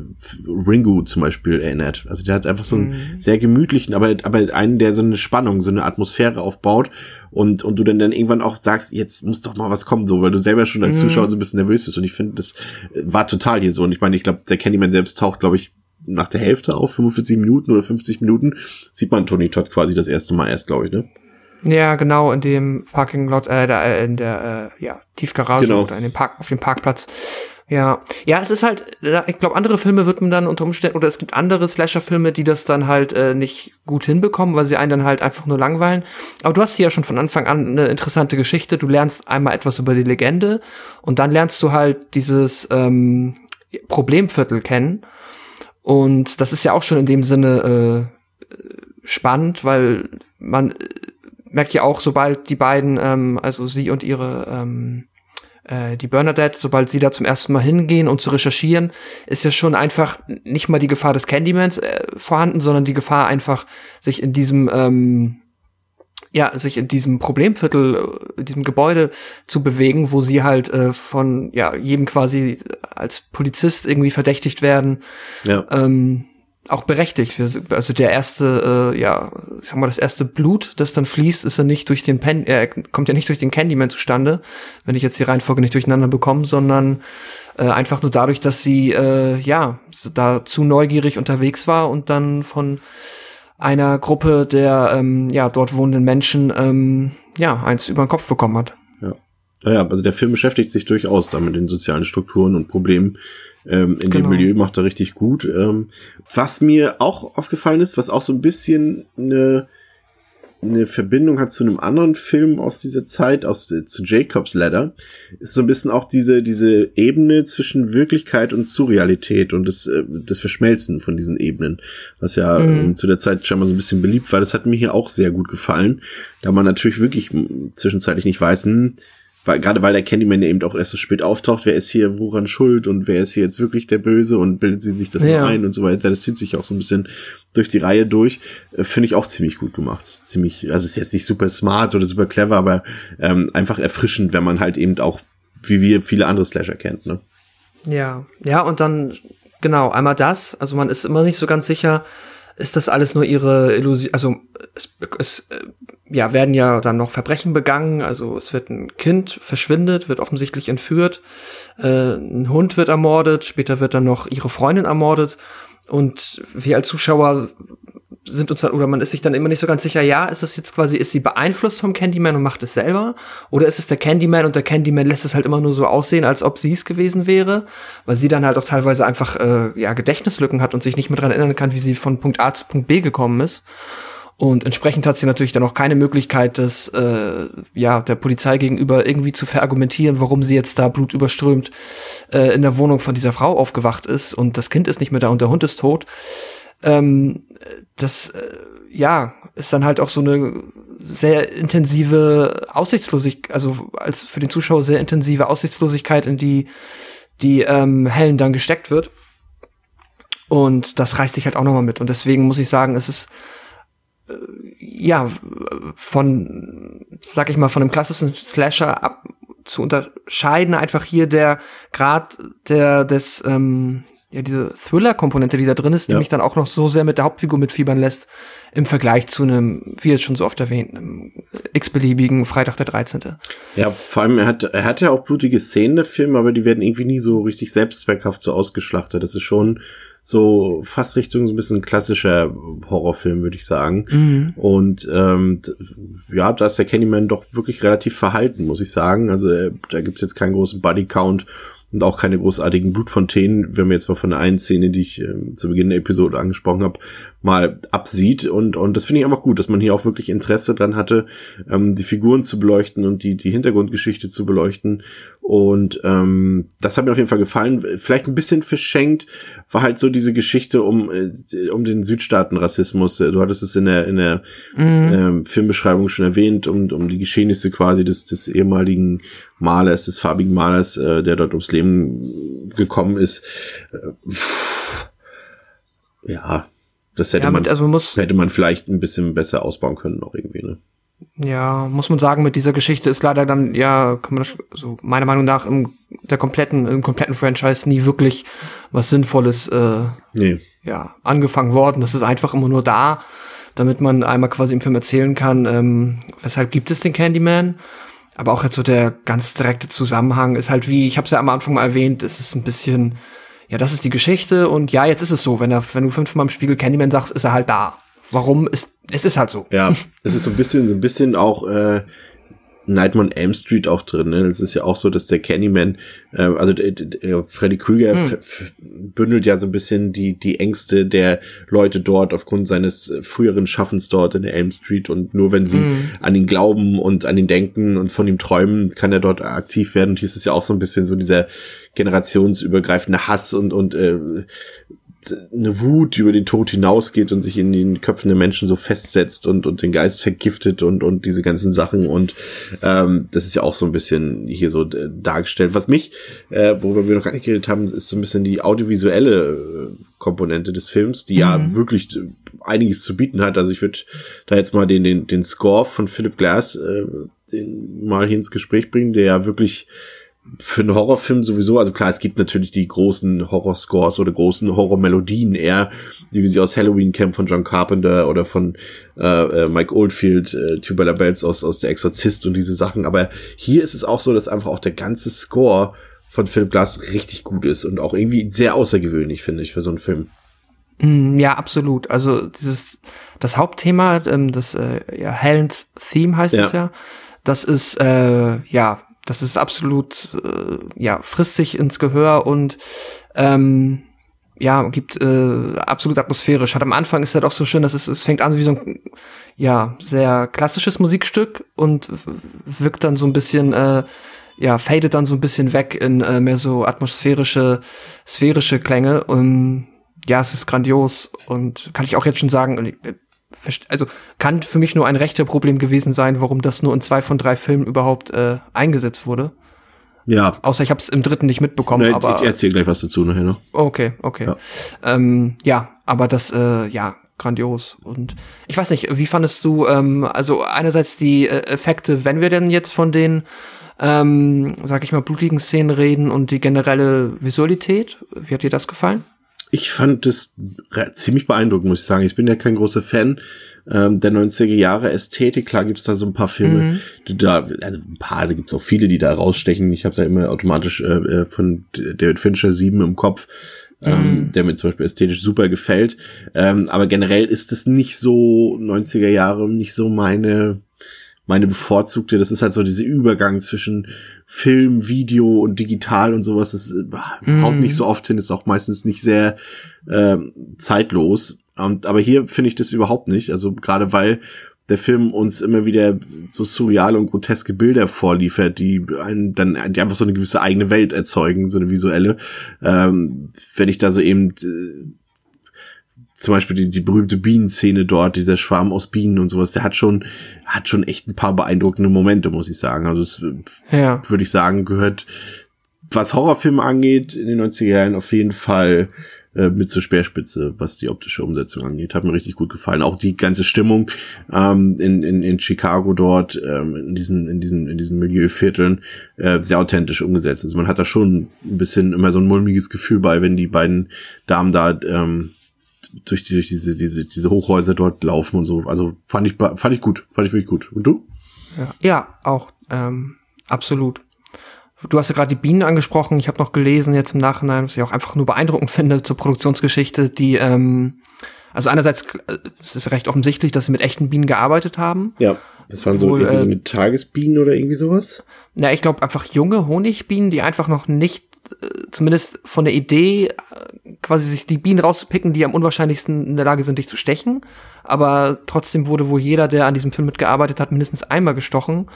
Ringu zum Beispiel erinnert. Also der hat einfach so einen mhm. sehr gemütlichen, aber aber einen, der so eine Spannung, so eine Atmosphäre aufbaut und und du dann dann irgendwann auch sagst, jetzt muss doch mal was kommen, so weil du selber schon als mhm. Zuschauer so ein bisschen nervös bist. Und ich finde, das war total hier so. Und ich meine, ich glaube, der Candyman selbst taucht, glaube ich, nach der Hälfte auf, 45 Minuten oder 50 Minuten, sieht man Tony Todd quasi das erste Mal erst, glaube ich, ne? Ja, genau, in dem Parking Lot, äh, da, äh, in der, äh, ja, Tiefgarage genau. oder in dem Park, auf dem Parkplatz. Ja, ja, es ist halt, ich glaube, andere Filme wird man dann unter Umständen, oder es gibt andere Slasher-Filme, die das dann halt äh, nicht gut hinbekommen, weil sie einen dann halt einfach nur langweilen. Aber du hast hier ja schon von Anfang an eine interessante Geschichte. Du lernst einmal etwas über die Legende und dann lernst du halt dieses ähm, Problemviertel kennen. Und das ist ja auch schon in dem Sinne äh, spannend, weil man merkt ja auch, sobald die beiden, ähm, also sie und ihre ähm, äh, die Bernadette, sobald sie da zum ersten Mal hingehen, um zu recherchieren, ist ja schon einfach nicht mal die Gefahr des Candymans äh, vorhanden, sondern die Gefahr einfach, sich in diesem ähm, ja, sich in diesem Problemviertel, äh, in diesem Gebäude zu bewegen, wo sie halt äh, von ja jedem quasi als Polizist irgendwie verdächtigt werden. Ja. Ähm, auch berechtigt. Also der erste, äh, ja, ich sag mal, das erste Blut, das dann fließt, ist ja nicht durch den Pen, äh, kommt ja nicht durch den Candyman zustande, wenn ich jetzt die Reihenfolge nicht durcheinander bekomme, sondern äh, einfach nur dadurch, dass sie äh, ja da zu neugierig unterwegs war und dann von einer Gruppe der ähm, ja dort wohnenden Menschen ähm, ja eins über den Kopf bekommen hat. Ja, ja, also der Film beschäftigt sich durchaus da mit den sozialen Strukturen und Problemen ähm, in Genau. dem Milieu macht er richtig gut. Ähm, was mir auch aufgefallen ist, was auch so ein bisschen eine eine Verbindung hat zu einem anderen Film aus dieser Zeit, aus äh, zu Jacob's Ladder, ist so ein bisschen auch diese diese Ebene zwischen Wirklichkeit und Surrealität und das äh, das Verschmelzen von diesen Ebenen, was ja Mhm. ähm, zu der Zeit scheinbar so ein bisschen beliebt war. Das hat mir hier auch sehr gut gefallen, da man natürlich wirklich zwischenzeitlich nicht weiß, hm, weil, gerade weil der Candyman eben auch erst so spät auftaucht, wer ist hier woran schuld und wer ist hier jetzt wirklich der Böse und bildet sie sich das Ja. nur ein und so weiter. Das zieht sich auch so ein bisschen durch die Reihe durch. Äh, Finde ich auch ziemlich gut gemacht. Ziemlich, also ist jetzt nicht super smart oder super clever, aber ähm, einfach erfrischend, wenn man halt eben auch, wie wir viele andere Slasher kennt, ne? Ja, ja, und dann, genau, einmal das, also man ist immer nicht so ganz sicher, ist das alles nur ihre Illusion, also es, es äh, ja, werden ja dann noch Verbrechen begangen, also es wird ein Kind verschwindet, wird offensichtlich entführt, äh, ein Hund wird ermordet, später wird dann noch ihre Freundin ermordet und wir als Zuschauer sind uns dann, oder man ist sich dann immer nicht so ganz sicher, ja, ist das jetzt quasi, ist sie beeinflusst vom Candyman und macht es selber? Oder ist es der Candyman und der Candyman lässt es halt immer nur so aussehen, als ob sie es gewesen wäre? Weil sie dann halt auch teilweise einfach, äh, ja, Gedächtnislücken hat und sich nicht mehr dran erinnern kann, wie sie von Punkt A zu Punkt B gekommen ist. Und entsprechend hat sie natürlich dann auch keine Möglichkeit, das äh, ja der Polizei gegenüber irgendwie zu verargumentieren, warum sie jetzt da blutüberströmt äh, in der Wohnung von dieser Frau aufgewacht ist und das Kind ist nicht mehr da und der Hund ist tot. Ähm, das äh, ja ist dann halt auch so eine sehr intensive Aussichtslosigkeit, also als für den Zuschauer sehr intensive Aussichtslosigkeit, in die die ähm, Helen dann gesteckt wird. Und das reißt dich halt auch nochmal mit. Und deswegen muss ich sagen, es ist ja von, sag ich mal, von einem klassischen Slasher ab zu unterscheiden, einfach hier der Grad der des ähm, ja diese Thriller-Komponente, die da drin ist, die Ja. mich dann auch noch so sehr mit der Hauptfigur mitfiebern lässt, im Vergleich zu einem, wie jetzt schon so oft erwähnt, einem x-beliebigen Freitag der 13. Ja, vor allem, er hat, er hat ja auch blutige Szenen, der Film, aber die werden irgendwie nie so richtig selbstzweckhaft so ausgeschlachtet. Das ist schon so fast Richtung so ein bisschen klassischer Horrorfilm, würde ich sagen. Mhm. Und ähm, ja, da ist der Candyman doch wirklich relativ verhalten, muss ich sagen. Also äh, da gibt's jetzt keinen großen Bodycount und auch keine großartigen Blutfontänen, wenn man jetzt mal von der einen Szene, die ich ähm, zu Beginn der Episode angesprochen habe, mal absieht. Und, und das finde ich einfach gut, dass man hier auch wirklich Interesse dran hatte, ähm, die Figuren zu beleuchten und die, die Hintergrundgeschichte zu beleuchten. Und ähm, das hat mir auf jeden Fall gefallen. Vielleicht ein bisschen verschenkt war halt so diese Geschichte um, äh, um den Südstaaten-Rassismus. Du hattest es in der, in der ähm, Filmbeschreibung schon erwähnt, um, um die Geschehnisse quasi des, des ehemaligen Malers, des farbigen Malers, äh, der dort ums Leben gekommen ist. Äh, ja, das hätte Ja, man, also man muss, hätte man vielleicht ein bisschen besser ausbauen können noch irgendwie, ne? ja, muss man sagen, mit dieser Geschichte ist leider dann, ja, kann man das, so meiner Meinung nach im der kompletten, im kompletten Franchise nie wirklich was Sinnvolles, äh, Nee. ja, angefangen worden. Das ist einfach immer nur da, damit man einmal quasi im Film erzählen kann, ähm, weshalb gibt es den Candyman. Aber auch jetzt so der ganz direkte Zusammenhang ist halt wie, ich habe es ja am Anfang mal erwähnt, es ist ein bisschen, ja, das ist die Geschichte und ja, jetzt ist es so, wenn er, wenn du fünfmal im Spiegel Candyman sagst, ist er halt da. Warum ist, es ist halt so. Ja, es ist so ein bisschen, so ein bisschen auch äh, Nightmare on Elm Street auch drin. Ne? Es ist ja auch so, dass der Candyman, äh, also der, der Freddy Krüger Hm. bündelt ja so ein bisschen die die Ängste der Leute dort aufgrund seines äh, früheren Schaffens dort in der Elm Street und nur wenn sie Hm. an ihn glauben und an ihn denken und von ihm träumen, kann er dort aktiv werden. Und hier ist es ja auch so ein bisschen so dieser generationsübergreifende Hass und und äh, eine Wut die über den Tod hinausgeht und sich in den Köpfen der Menschen so festsetzt und, und den Geist vergiftet und, und diese ganzen Sachen. Und ähm, das ist ja auch so ein bisschen hier so äh, dargestellt. Was mich, äh, worüber wir noch gar nicht geredet haben, ist so ein bisschen die audiovisuelle äh, Komponente des Films, die ja Mhm. wirklich äh, einiges zu bieten hat. Also ich würde da jetzt mal den, den, den Score von Philip Glass äh, den mal hier ins Gespräch bringen, der ja wirklich für einen Horrorfilm sowieso, also klar, es gibt natürlich die großen Horrorscores oder großen Horrormelodien eher, die wie sie aus Halloween kennen von John Carpenter oder von äh, äh, Mike Oldfield, äh, Tubular Bells aus, aus Der Exorzist und diese Sachen. Aber hier ist es auch so, dass einfach auch der ganze Score von Philip Glass richtig gut ist und auch irgendwie sehr außergewöhnlich, finde ich, für so einen Film. Mm, Ja, absolut. Also dieses das Hauptthema, ähm, das äh, ja, Helens Theme heißt Ja. es ja. Das ist äh, ja, das ist absolut äh, ja frisst sich ins Gehör und Ähm, ja, gibt äh, absolut atmosphärisch. Hat am Anfang ist er doch so schön, dass es, es fängt an wie so ein ja sehr klassisches Musikstück und wirkt dann so ein bisschen äh, ja fadet dann so ein bisschen weg in äh, mehr so atmosphärische sphärische Klänge und ja, es ist grandios und kann ich auch jetzt schon sagen, also kann für mich nur ein rechter Problem gewesen sein, warum das nur in zwei von drei Filmen überhaupt äh, eingesetzt wurde. Ja. Außer ich habe es im dritten nicht mitbekommen. Nee, aber ich erzähle gleich was dazu nachher noch. Okay, okay. Ja, ähm, ja aber das, äh, ja, grandios. Und ich weiß nicht, wie fandest du, ähm, also einerseits die äh, Effekte, wenn wir denn jetzt von den, ähm, sag ich mal, blutigen Szenen reden und die generelle Visualität, wie hat dir das gefallen? Ich fand es ziemlich beeindruckend, muss ich sagen. Ich bin ja kein großer Fan ähm, der 90er Jahre Ästhetik. Klar gibt's da so ein paar Filme, mhm. die da, also ein paar, da gibt's auch viele, die da rausstechen. Ich habe da immer automatisch äh, äh von David Fincher 7 im Kopf. Ähm, mhm. der mir zum Beispiel ästhetisch super gefällt. Ähm, aber generell ist es nicht so 90er Jahre, nicht so meine meine bevorzugte. Das ist halt so dieser Übergang zwischen Film, Video und digital und sowas. Das mm. haut nicht so oft hin, ist auch meistens nicht sehr äh, zeitlos. Und, aber hier finde ich das überhaupt nicht. Also gerade weil der Film uns immer wieder so surreale und groteske Bilder vorliefert, die einen dann, die einfach so eine gewisse eigene Welt erzeugen, so eine visuelle. Ähm, wenn ich da so eben äh, zum Beispiel die, die berühmte Bienenszene dort, dieser Schwarm aus Bienen und sowas, der hat schon, hat schon echt ein paar beeindruckende Momente, muss ich sagen. Also es, ja. würde ich sagen, gehört, was Horrorfilme angeht, in den 90er Jahren auf jeden Fall äh, mit zur Speerspitze, was die optische Umsetzung angeht. Hat mir richtig gut gefallen. Auch die ganze Stimmung ähm, in, in, in Chicago dort, ähm, in diesen, in diesen, in diesen Milieuvierteln, äh, sehr authentisch umgesetzt. Also man hat da schon ein bisschen immer so ein mulmiges Gefühl bei, wenn die beiden Damen da ähm, durch, die, durch diese, diese, diese Hochhäuser dort laufen und so. Also fand ich, fand ich gut, fand ich wirklich gut. Und du? Ja, ja auch ähm, absolut. Du hast ja gerade die Bienen angesprochen. Ich habe noch gelesen jetzt im Nachhinein, was ich auch einfach nur beeindruckend finde zur Produktionsgeschichte, die ähm, also einerseits äh, es ist recht offensichtlich, dass sie mit echten Bienen gearbeitet haben. Ja, das waren Obwohl, so, irgendwie so mit Tagesbienen oder irgendwie sowas. Na, ich glaube einfach junge Honigbienen, die einfach noch nicht zumindest von der Idee, quasi sich die Bienen rauszupicken, die am unwahrscheinlichsten in der Lage sind, dich zu stechen. Aber trotzdem wurde wohl jeder, der an diesem Film mitgearbeitet hat, mindestens einmal gestochen.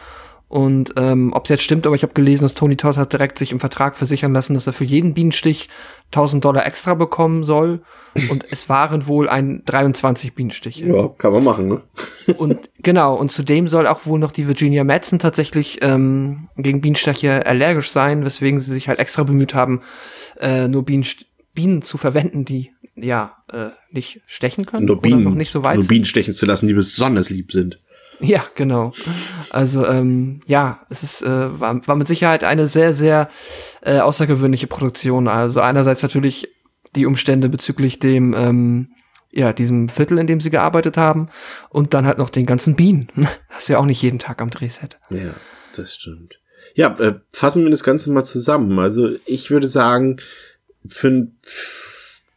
Und ähm, ob es jetzt stimmt, aber ich habe gelesen, dass Tony Todd hat direkt sich im Vertrag versichern lassen, dass er für jeden Bienenstich 1000 Dollar extra bekommen soll. Und es waren wohl ein 23 Bienenstiche. Ja, kann man machen, ne? und genau, und zudem soll auch wohl noch die Virginia Madsen tatsächlich ähm, gegen Bienenstiche allergisch sein, weswegen sie sich halt extra bemüht haben, äh, nur Bienen, Bienen zu verwenden, die ja äh, nicht stechen können. Nur Bienen, noch nicht so weit nur Bienen stechen zu lassen, die besonders lieb sind. Ja, genau. Also ähm, ja, es ist äh, war, war mit Sicherheit eine sehr sehr äh, außergewöhnliche Produktion. Also einerseits natürlich die Umstände bezüglich dem ähm, ja diesem Viertel, in dem sie gearbeitet haben, und dann halt noch den ganzen Bienen. Das ist ja auch nicht jeden Tag am Drehset. Ja, das stimmt. Ja, äh, fassen wir das Ganze mal zusammen. Also ich würde sagen, für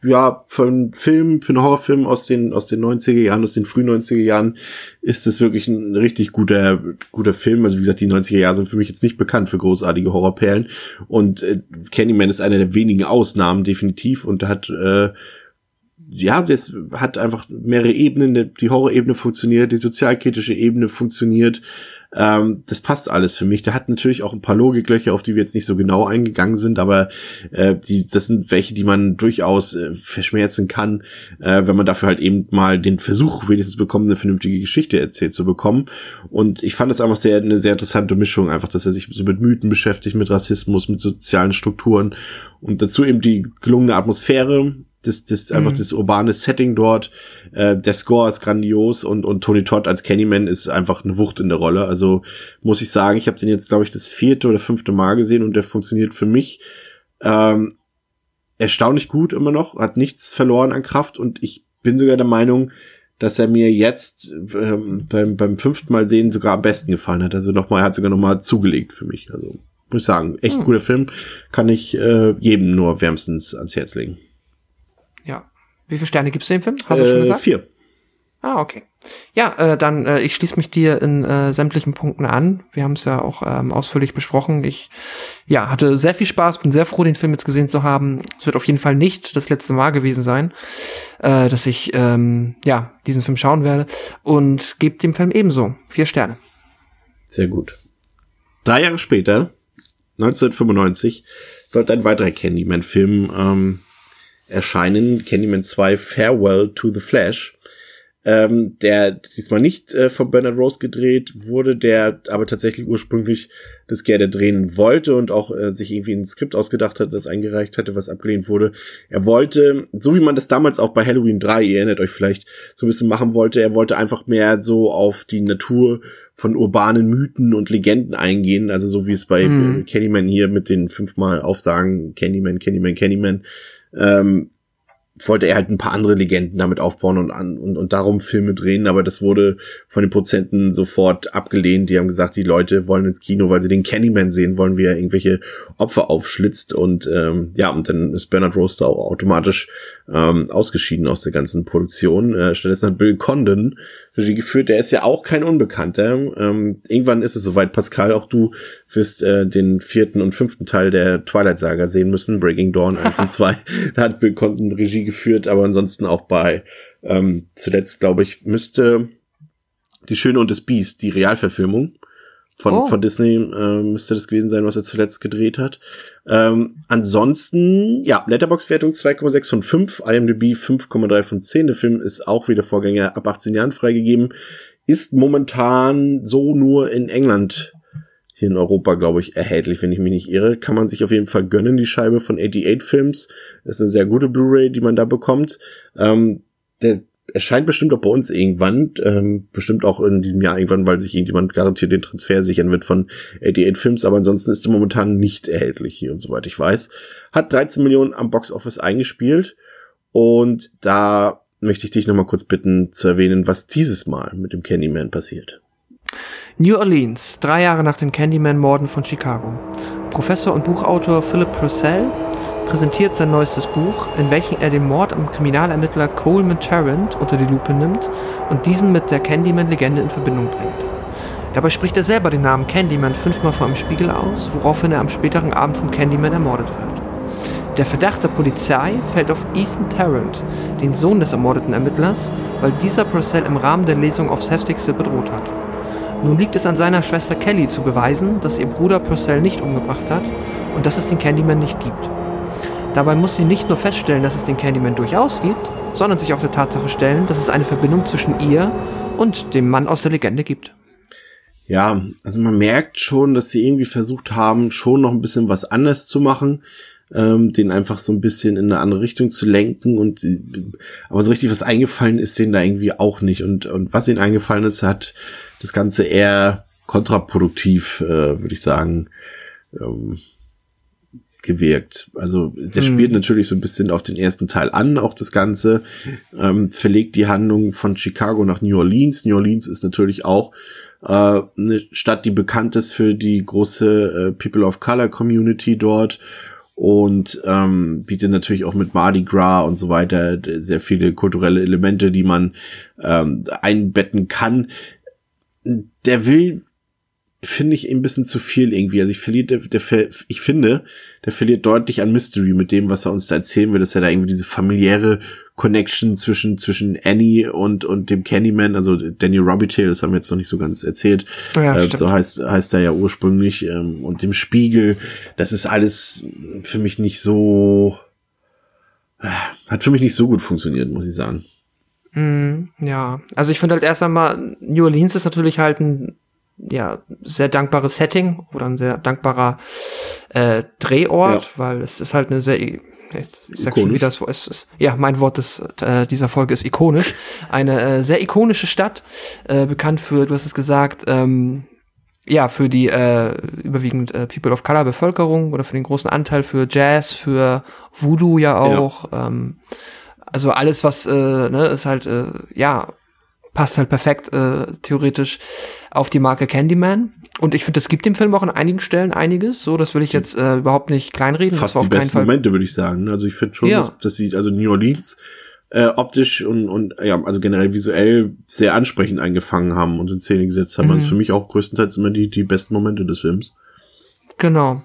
ja, für einen Film, für einen Horrorfilm aus den, aus den 90er Jahren, aus den frühen 90er Jahren, ist es wirklich ein richtig guter, guter Film. Also wie gesagt, die 90er Jahre sind für mich jetzt nicht bekannt für großartige Horrorperlen. Und äh, Candyman ist eine der wenigen Ausnahmen, definitiv. Und hat, äh, ja, das hat einfach mehrere Ebenen. Die Horror-Ebene funktioniert, die sozialkritische Ebene funktioniert. Ähm, das passt alles für mich. Der hat natürlich auch ein paar Logiklöcher, auf die wir jetzt nicht so genau eingegangen sind, aber äh, die, das sind welche, die man durchaus äh, verschmerzen kann, äh, wenn man dafür halt eben mal den Versuch wenigstens bekommt, eine vernünftige Geschichte erzählt zu bekommen. Und ich fand es einfach sehr eine sehr interessante Mischung, einfach, dass er sich so mit Mythen beschäftigt, mit Rassismus, mit sozialen Strukturen und dazu eben die gelungene Atmosphäre, das, das einfach mhm. das urbane Setting dort. Äh, der Score ist grandios und und Tony Todd als Candyman ist einfach eine Wucht in der Rolle. Also muss ich sagen, ich habe den jetzt glaube ich das vierte oder fünfte Mal gesehen und der funktioniert für mich ähm, erstaunlich gut immer noch, hat nichts verloren an Kraft und ich bin sogar der Meinung, dass er mir jetzt ähm, beim, beim fünften Mal sehen sogar am besten gefallen hat. Also nochmal, er hat sogar nochmal zugelegt für mich. Also muss ich sagen, echt hm. guter Film. Kann ich äh, jedem nur wärmstens ans Herz legen. Ja. Wie viele Sterne gibst du dem Film? Hast du äh, schon gesagt? Vier. Ah, okay. Ja, äh, dann äh, ich schließe mich dir in äh, sämtlichen Punkten an. Wir haben es ja auch ähm, ausführlich besprochen. Ich ja hatte sehr viel Spaß, bin sehr froh, den Film jetzt gesehen zu haben. Es wird auf jeden Fall nicht das letzte Mal gewesen sein, äh, dass ich ähm, ja diesen Film schauen werde und gebe dem Film ebenso vier Sterne. Sehr gut. Drei Jahre später, 1995, sollte ein weiterer Candyman-Film ähm, erscheinen, Candyman 2 Farewell to the Flash ähm, der diesmal nicht äh, von Bernard Rose gedreht wurde, der aber tatsächlich ursprünglich das gerne drehen wollte und auch äh, sich irgendwie ein Skript ausgedacht hat, das eingereicht hatte, was abgelehnt wurde. Er wollte, so wie man das damals auch bei Halloween 3, ihr erinnert euch vielleicht, so ein bisschen machen wollte, er wollte einfach mehr so auf die Natur von urbanen Mythen und Legenden eingehen, also so wie es bei mhm. Candyman hier mit den fünfmal Aufsagen Candyman, Candyman, Candyman ähm, wollte er halt ein paar andere Legenden damit aufbauen und und, und darum Filme drehen, aber das wurde von den Prozenten sofort abgelehnt. Die haben gesagt, die Leute wollen ins Kino, weil sie den Candyman sehen wollen, wie er irgendwelche Opfer aufschlitzt und ähm, ja, und dann ist Bernard Roster auch automatisch ähm, ausgeschieden aus der ganzen Produktion. Äh, stattdessen hat Bill Condon Regie geführt. Der ist ja auch kein Unbekannter. Ähm, irgendwann ist es soweit, Pascal, auch du wirst äh, den vierten und fünften Teil der Twilight Saga sehen müssen, Breaking Dawn 1 und 2. Da hat Bill Condon Regie geführt, aber ansonsten auch bei ähm, zuletzt, glaube ich, müsste Die Schöne und das Biest, die Realverfilmung von, oh. von Disney äh, müsste das gewesen sein, was er zuletzt gedreht hat. Ähm, ansonsten, ja, Letterbox-Wertung 2,6 von 5, IMDb 5,3 von 10. Der Film ist auch wieder Vorgänger ab 18 Jahren freigegeben. Ist momentan so nur in England hier in Europa, glaube ich, erhältlich, wenn ich mich nicht irre. Kann man sich auf jeden Fall gönnen, die Scheibe von 88 Films. Das ist eine sehr gute Blu-ray, die man da bekommt. Ähm, der erscheint bestimmt auch bei uns irgendwann, ähm, bestimmt auch in diesem Jahr irgendwann, weil sich irgendjemand garantiert den Transfer sichern wird von 88 Films, aber ansonsten ist er momentan nicht erhältlich hier und soweit ich weiß. Hat 13 Millionen am Box Office eingespielt und da möchte ich dich nochmal kurz bitten zu erwähnen, was dieses Mal mit dem Candyman passiert. New Orleans, drei Jahre nach den Candyman-Morden von Chicago. Professor und Buchautor Philip Purcell präsentiert sein neuestes Buch, in welchem er den Mord am Kriminalermittler Coleman Tarrant unter die Lupe nimmt und diesen mit der Candyman-Legende in Verbindung bringt. Dabei spricht er selber den Namen Candyman fünfmal vor einem Spiegel aus, woraufhin er am späteren Abend vom Candyman ermordet wird. Der Verdacht der Polizei fällt auf Ethan Tarrant, den Sohn des ermordeten Ermittlers, weil dieser Purcell im Rahmen der Lesung aufs heftigste bedroht hat. Nun liegt es an seiner Schwester Kelly zu beweisen, dass ihr Bruder Purcell nicht umgebracht hat und dass es den Candyman nicht gibt. Dabei muss sie nicht nur feststellen, dass es den Candyman durchaus gibt, sondern sich auch der Tatsache stellen, dass es eine Verbindung zwischen ihr und dem Mann aus der Legende gibt. Ja, also man merkt schon, dass sie irgendwie versucht haben, schon noch ein bisschen was anders zu machen, ähm, den einfach so ein bisschen in eine andere Richtung zu lenken und aber so richtig was eingefallen ist denen da irgendwie auch nicht und und was ihnen eingefallen ist, hat das Ganze eher kontraproduktiv, äh, würde ich sagen, ähm, gewirkt. Also der hm. spielt natürlich so ein bisschen auf den ersten Teil an, auch das Ganze, ähm, verlegt die Handlung von Chicago nach New Orleans. New Orleans ist natürlich auch äh, eine Stadt, die bekannt ist für die große äh, People of Color Community dort und ähm, bietet natürlich auch mit Mardi Gras und so weiter sehr viele kulturelle Elemente, die man ähm, einbetten kann. Der will finde ich ein bisschen zu viel irgendwie. Also ich verliert, der, der, ich finde, der verliert deutlich an Mystery mit dem, was er uns da erzählen will, dass er da irgendwie diese familiäre Connection zwischen, zwischen Annie und, und dem Candyman, also Daniel Robitaille, das haben wir jetzt noch nicht so ganz erzählt. Ja, äh, so heißt, heißt er ja ursprünglich, ähm, und dem Spiegel, das ist alles für mich nicht so, äh, hat für mich nicht so gut funktioniert, muss ich sagen. Mm, ja, also ich finde halt erst einmal, New Orleans ist natürlich halt ein ja, sehr dankbares Setting oder ein sehr dankbarer äh, Drehort, ja. weil es ist halt eine sehr ich sag schon wieder, es ist, ja, mein Wort des, äh, dieser Folge ist ikonisch. Eine äh, sehr ikonische Stadt, äh, bekannt für, du hast es gesagt, ähm, ja, für die äh, überwiegend äh, People of Color Bevölkerung oder für den großen Anteil für Jazz, für Voodoo ja auch. Ja. Ähm, also alles, was äh, ne, ist halt, äh, ja, passt halt perfekt äh, theoretisch auf die Marke Candyman. Und ich finde, es gibt dem Film auch an einigen Stellen einiges. So, das will ich jetzt äh, überhaupt nicht kleinreden. Fast die besten Momente, würde ich sagen. Also ich finde schon, ja. dass, dass sie, also New Orleans äh, optisch und, und ja, also generell visuell sehr ansprechend eingefangen haben und in Szene gesetzt haben. Mhm. Also für mich auch größtenteils immer die, die besten Momente des Films. Genau.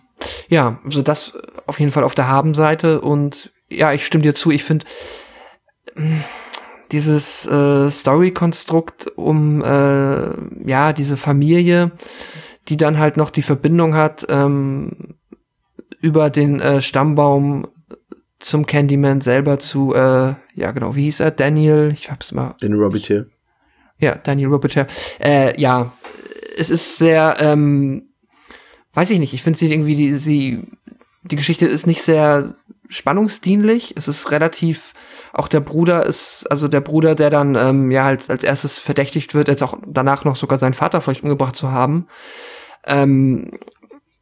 Ja, also das auf jeden Fall auf der Habenseite und ja, ich stimme dir zu. Ich finde dieses äh, Story-Konstrukt um äh, ja diese Familie, die dann halt noch die Verbindung hat ähm, über den äh, Stammbaum zum Candyman selber zu äh, ja genau wie hieß er? Daniel ich hab's mal Daniel Robitaille. Ja Daniel Robitaille. Äh, ja es ist sehr ähm, weiß ich nicht ich finde sie irgendwie die sie die Geschichte ist nicht sehr spannungsdienlich es ist relativ auch der Bruder ist, also der Bruder, der dann ähm, ja halt als erstes verdächtigt wird, jetzt auch danach noch sogar seinen Vater vielleicht umgebracht zu haben, ähm,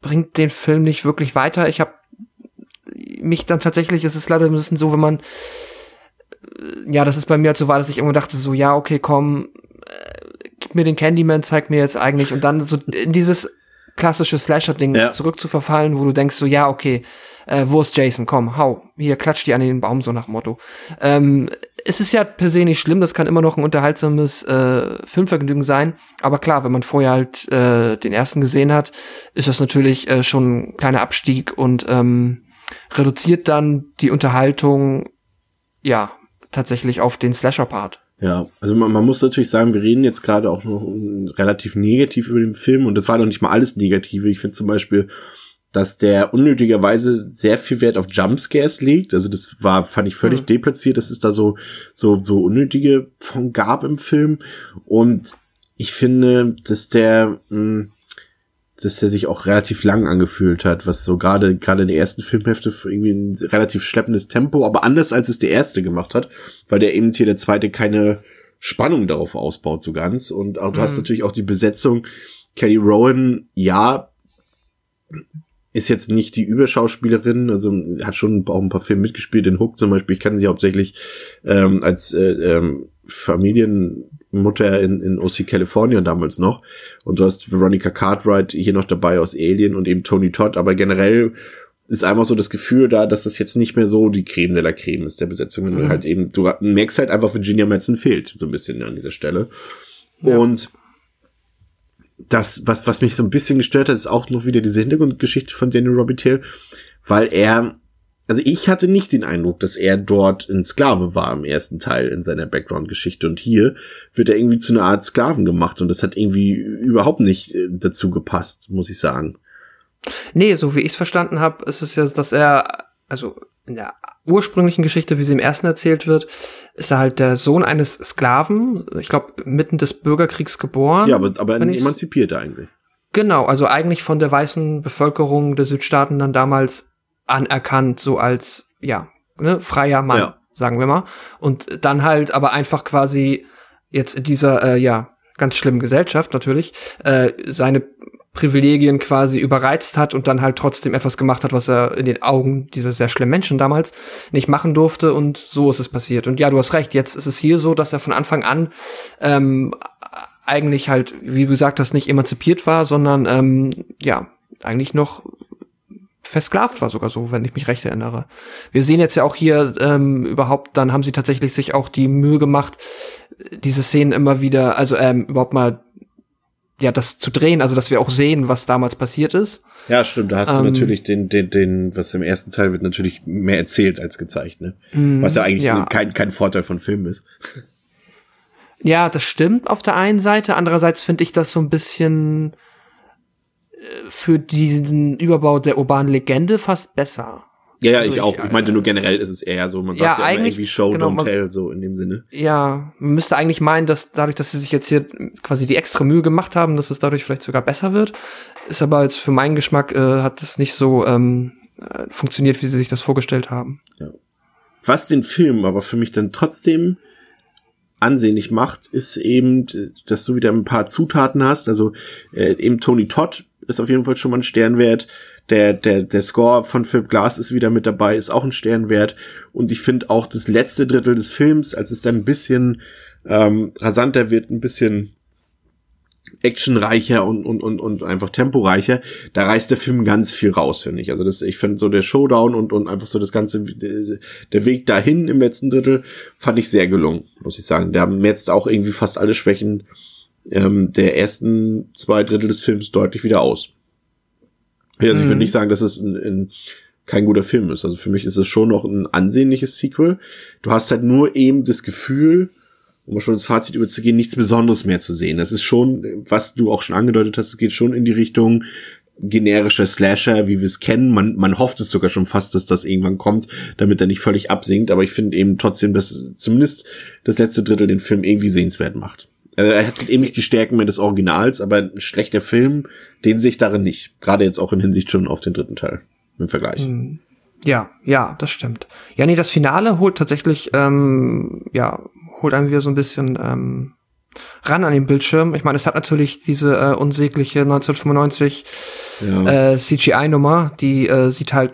bringt den Film nicht wirklich weiter. Ich habe mich dann tatsächlich, es ist leider ein bisschen so, wenn man, äh, ja, das ist bei mir halt so war, dass ich immer dachte so, ja, okay, komm, äh, gib mir den Candyman, zeig mir jetzt eigentlich und dann so in dieses klassische Slasher-Ding Ja. zurückzuverfallen, wo du denkst so, ja, okay, äh, wo ist Jason? Komm, hau, hier, klatsch die an den Baum, so nach Motto. Ähm, es ist ja per se nicht schlimm, das kann immer noch ein unterhaltsames äh, Filmvergnügen sein. Aber klar, wenn man vorher halt äh, den ersten gesehen hat, ist das natürlich äh, schon ein kleiner Abstieg und ähm, reduziert dann die Unterhaltung, ja, tatsächlich auf den Slasher-Part. Ja, also man, man muss natürlich sagen, wir reden jetzt gerade auch noch relativ negativ über den Film und das war doch nicht mal alles Negative. Ich finde zum Beispiel, dass der unnötigerweise sehr viel Wert auf Jumpscares legt. Also das war, fand ich völlig Hm. deplatziert, dass es da so, so, so unnötige von gab im Film. Und ich finde, dass der, mh, dass der sich auch relativ lang angefühlt hat, was so gerade gerade in der ersten Filmhälfte irgendwie ein relativ schleppendes Tempo, aber anders als es der erste gemacht hat, weil der eben hier der zweite keine Spannung darauf ausbaut so ganz und auch, du hast Mhm. natürlich auch die Besetzung Kelly Rowan, ja, ist jetzt nicht die Überschauspielerin, also hat schon auch ein paar Filme mitgespielt, in Hook zum Beispiel, ich kenne sie hauptsächlich ähm, als äh, ähm, Familienmutter in, in OC California damals noch und du hast Veronica Cartwright hier noch dabei aus Alien und eben Tony Todd, aber generell ist einfach so das Gefühl da, dass das jetzt nicht mehr so die Creme de la Creme ist der Besetzung, Mhm. halt eben, du merkst halt einfach, Virginia Madsen fehlt, so ein bisschen an dieser Stelle. Ja. Und das, was, was mich so ein bisschen gestört hat, ist auch noch wieder diese Hintergrundgeschichte von Daniel Robitaille, weil er, also ich hatte nicht den Eindruck, dass er dort ein Sklave war im ersten Teil in seiner Background-Geschichte und hier wird er irgendwie zu einer Art Sklaven gemacht und das hat irgendwie überhaupt nicht äh, dazu gepasst, muss ich sagen. Nee, so wie ich es verstanden habe, ist es ja, dass er, also in der ursprünglichen Geschichte, wie sie im ersten erzählt wird, ist er halt der Sohn eines Sklaven, ich glaube, mitten des Bürgerkriegs geboren. Ja, aber, aber wenn ich's- emanzipiert eigentlich. Genau, also eigentlich von der weißen Bevölkerung der Südstaaten dann damals anerkannt, so als, ja, ne, freier Mann, Ja. sagen wir mal. Und dann halt aber einfach quasi jetzt in dieser, äh, ja, ganz schlimmen Gesellschaft natürlich, äh, seine Privilegien quasi überreizt hat und dann halt trotzdem etwas gemacht hat, was er in den Augen dieser sehr schlimmen Menschen damals nicht machen durfte und so ist es passiert. Und ja, du hast recht, jetzt ist es hier so, dass er von Anfang an ähm, eigentlich halt, wie du gesagt hast, nicht emanzipiert war, sondern ähm, ja, eigentlich noch versklavt war sogar so, wenn ich mich recht erinnere. Wir sehen jetzt ja auch hier ähm, überhaupt, dann haben sie tatsächlich sich auch die Mühe gemacht, diese Szenen immer wieder, also ähm, überhaupt mal ja, das zu drehen, also dass wir auch sehen, was damals passiert ist. Ja, stimmt, da hast du Ähm, natürlich den, den, den, was im ersten Teil wird natürlich mehr erzählt als gezeigt, ne? Mm, Was ja eigentlich ja. kein, kein Vorteil von Filmen ist. Ja, das stimmt auf der einen Seite. Andererseits finde ich das so ein bisschen äh, für diesen Überbau der urbanen Legende fast besser. Ja, ja, Also ich auch. Ich meinte nur generell ist es eher so, man Ja, sagt ja, immer eigentlich- irgendwie Show, genau, don't man- tell, so in dem Sinne. Ja, man müsste eigentlich meinen, dass dadurch, dass sie sich jetzt hier quasi die extra Mühe gemacht haben, dass es dadurch vielleicht sogar besser wird. Ist aber jetzt für meinen Geschmack äh, hat es nicht so ähm, äh, funktioniert, wie sie sich das vorgestellt haben. Was den Film aber für mich dann trotzdem ansehnlich macht, ist eben, dass du wieder ein paar Zutaten hast. Also äh, eben Tony Todd ist auf jeden Fall schon mal ein Sternwert. Der, der, der Score von Philip Glass ist wieder mit dabei, ist auch ein Sternwert. Und ich finde auch das letzte Drittel des Films, als es dann ein bisschen ähm, rasanter wird, ein bisschen actionreicher und, und, und, und einfach temporeicher. Da reißt der Film ganz viel raus, finde ich. Also das, ich finde so der Showdown und, und einfach so das ganze, der Weg dahin im letzten Drittel fand ich sehr gelungen, muss ich sagen. Der haben auch irgendwie fast alle Schwächen ähm, der ersten zwei Drittel des Films deutlich wieder aus. Also mhm. ich würde nicht sagen, dass es ein, ein kein guter Film ist. Also für mich ist es schon noch ein ansehnliches Sequel. Du hast halt nur eben das Gefühl, um mal schon ins Fazit überzugehen, nichts Besonderes mehr zu sehen. Das ist schon, was du auch schon angedeutet hast, es geht schon in die Richtung generischer Slasher, wie wir es kennen. Man, man hofft es sogar schon fast, dass das irgendwann kommt, damit er nicht völlig absinkt. Aber ich finde eben trotzdem, dass zumindest das letzte Drittel den Film irgendwie sehenswert macht. Also er hat eben nicht die Stärken mehr des Originals, aber ein schlechter Film, den sehe ich darin nicht. Gerade jetzt auch in Hinsicht schon auf den dritten Teil im Vergleich. Hm. Ja, ja, das stimmt. Ja, nee, das Finale holt tatsächlich, ähm, ja, holt einem wieder so ein bisschen ähm, ran an den Bildschirm. Ich meine, es hat natürlich diese äh, unsägliche 1995 ja. äh, CGI-Nummer, die äh, sieht halt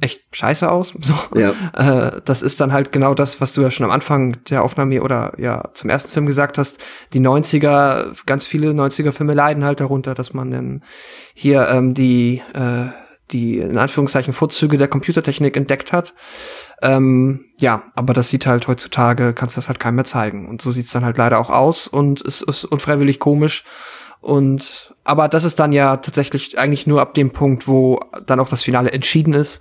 echt scheiße aus. So. Ja. Äh, das ist dann halt genau das, was du ja schon am Anfang der Aufnahme oder ja zum ersten Film gesagt hast. Die 90er, ganz viele 90er-Filme leiden halt darunter, dass man dann hier ähm, die äh, die in Anführungszeichen Vorzüge der Computertechnik entdeckt hat. Ähm, ja, aber das sieht halt heutzutage, kannst das halt keinem mehr zeigen. Und so sieht's dann halt leider auch aus und es ist unfreiwillig komisch. Und aber das ist dann ja tatsächlich eigentlich nur ab dem Punkt, wo dann auch das Finale entschieden ist.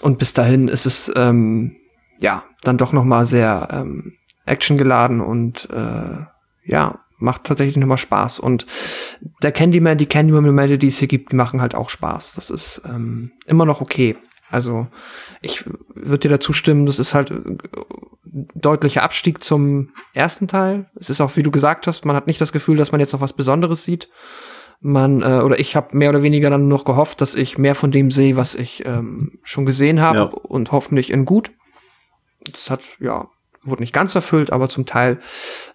Und bis dahin ist es ähm, ja dann doch noch mal sehr ähm, actiongeladen und äh, ja macht tatsächlich nochmal Spaß. Und der Candyman, die Candyman-Momente, die es hier gibt, die machen halt auch Spaß. Das ist ähm, immer noch okay. Also ich würde dir dazu stimmen, das ist halt äh, deutlicher Abstieg zum ersten Teil. Es ist auch, wie du gesagt hast, man hat nicht das Gefühl, dass man jetzt noch was Besonderes sieht. Man äh, oder ich habe mehr oder weniger dann noch gehofft, dass ich mehr von dem sehe, was ich ähm, schon gesehen habe ja. und hoffentlich in gut. Das hat ja wurde nicht ganz erfüllt, aber zum Teil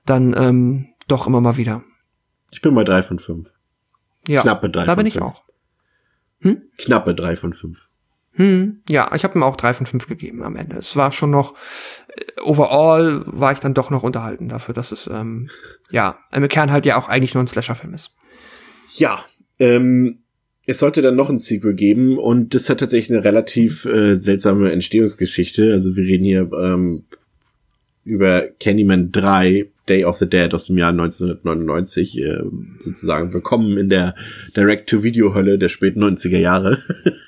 dann ähm, doch immer mal wieder. Ich bin bei drei von fünf. Ja, Knappe drei da bin ich auch. Hm? Knappe drei von fünf. Hm, ja, ich habe ihm auch drei von fünf gegeben am Ende. Es war schon noch, äh, overall war ich dann doch noch unterhalten dafür, dass es, ähm, ja, im Kern halt ja auch eigentlich nur ein Slasher-Film ist. Ja, ähm, es sollte dann noch ein Sequel geben und das hat tatsächlich eine relativ äh, seltsame Entstehungsgeschichte. Also wir reden hier ähm, über Candyman 3, Day of the Dead aus dem Jahr 1999, äh, sozusagen willkommen in der Direct-to-Video-Hölle der späten 90er Jahre.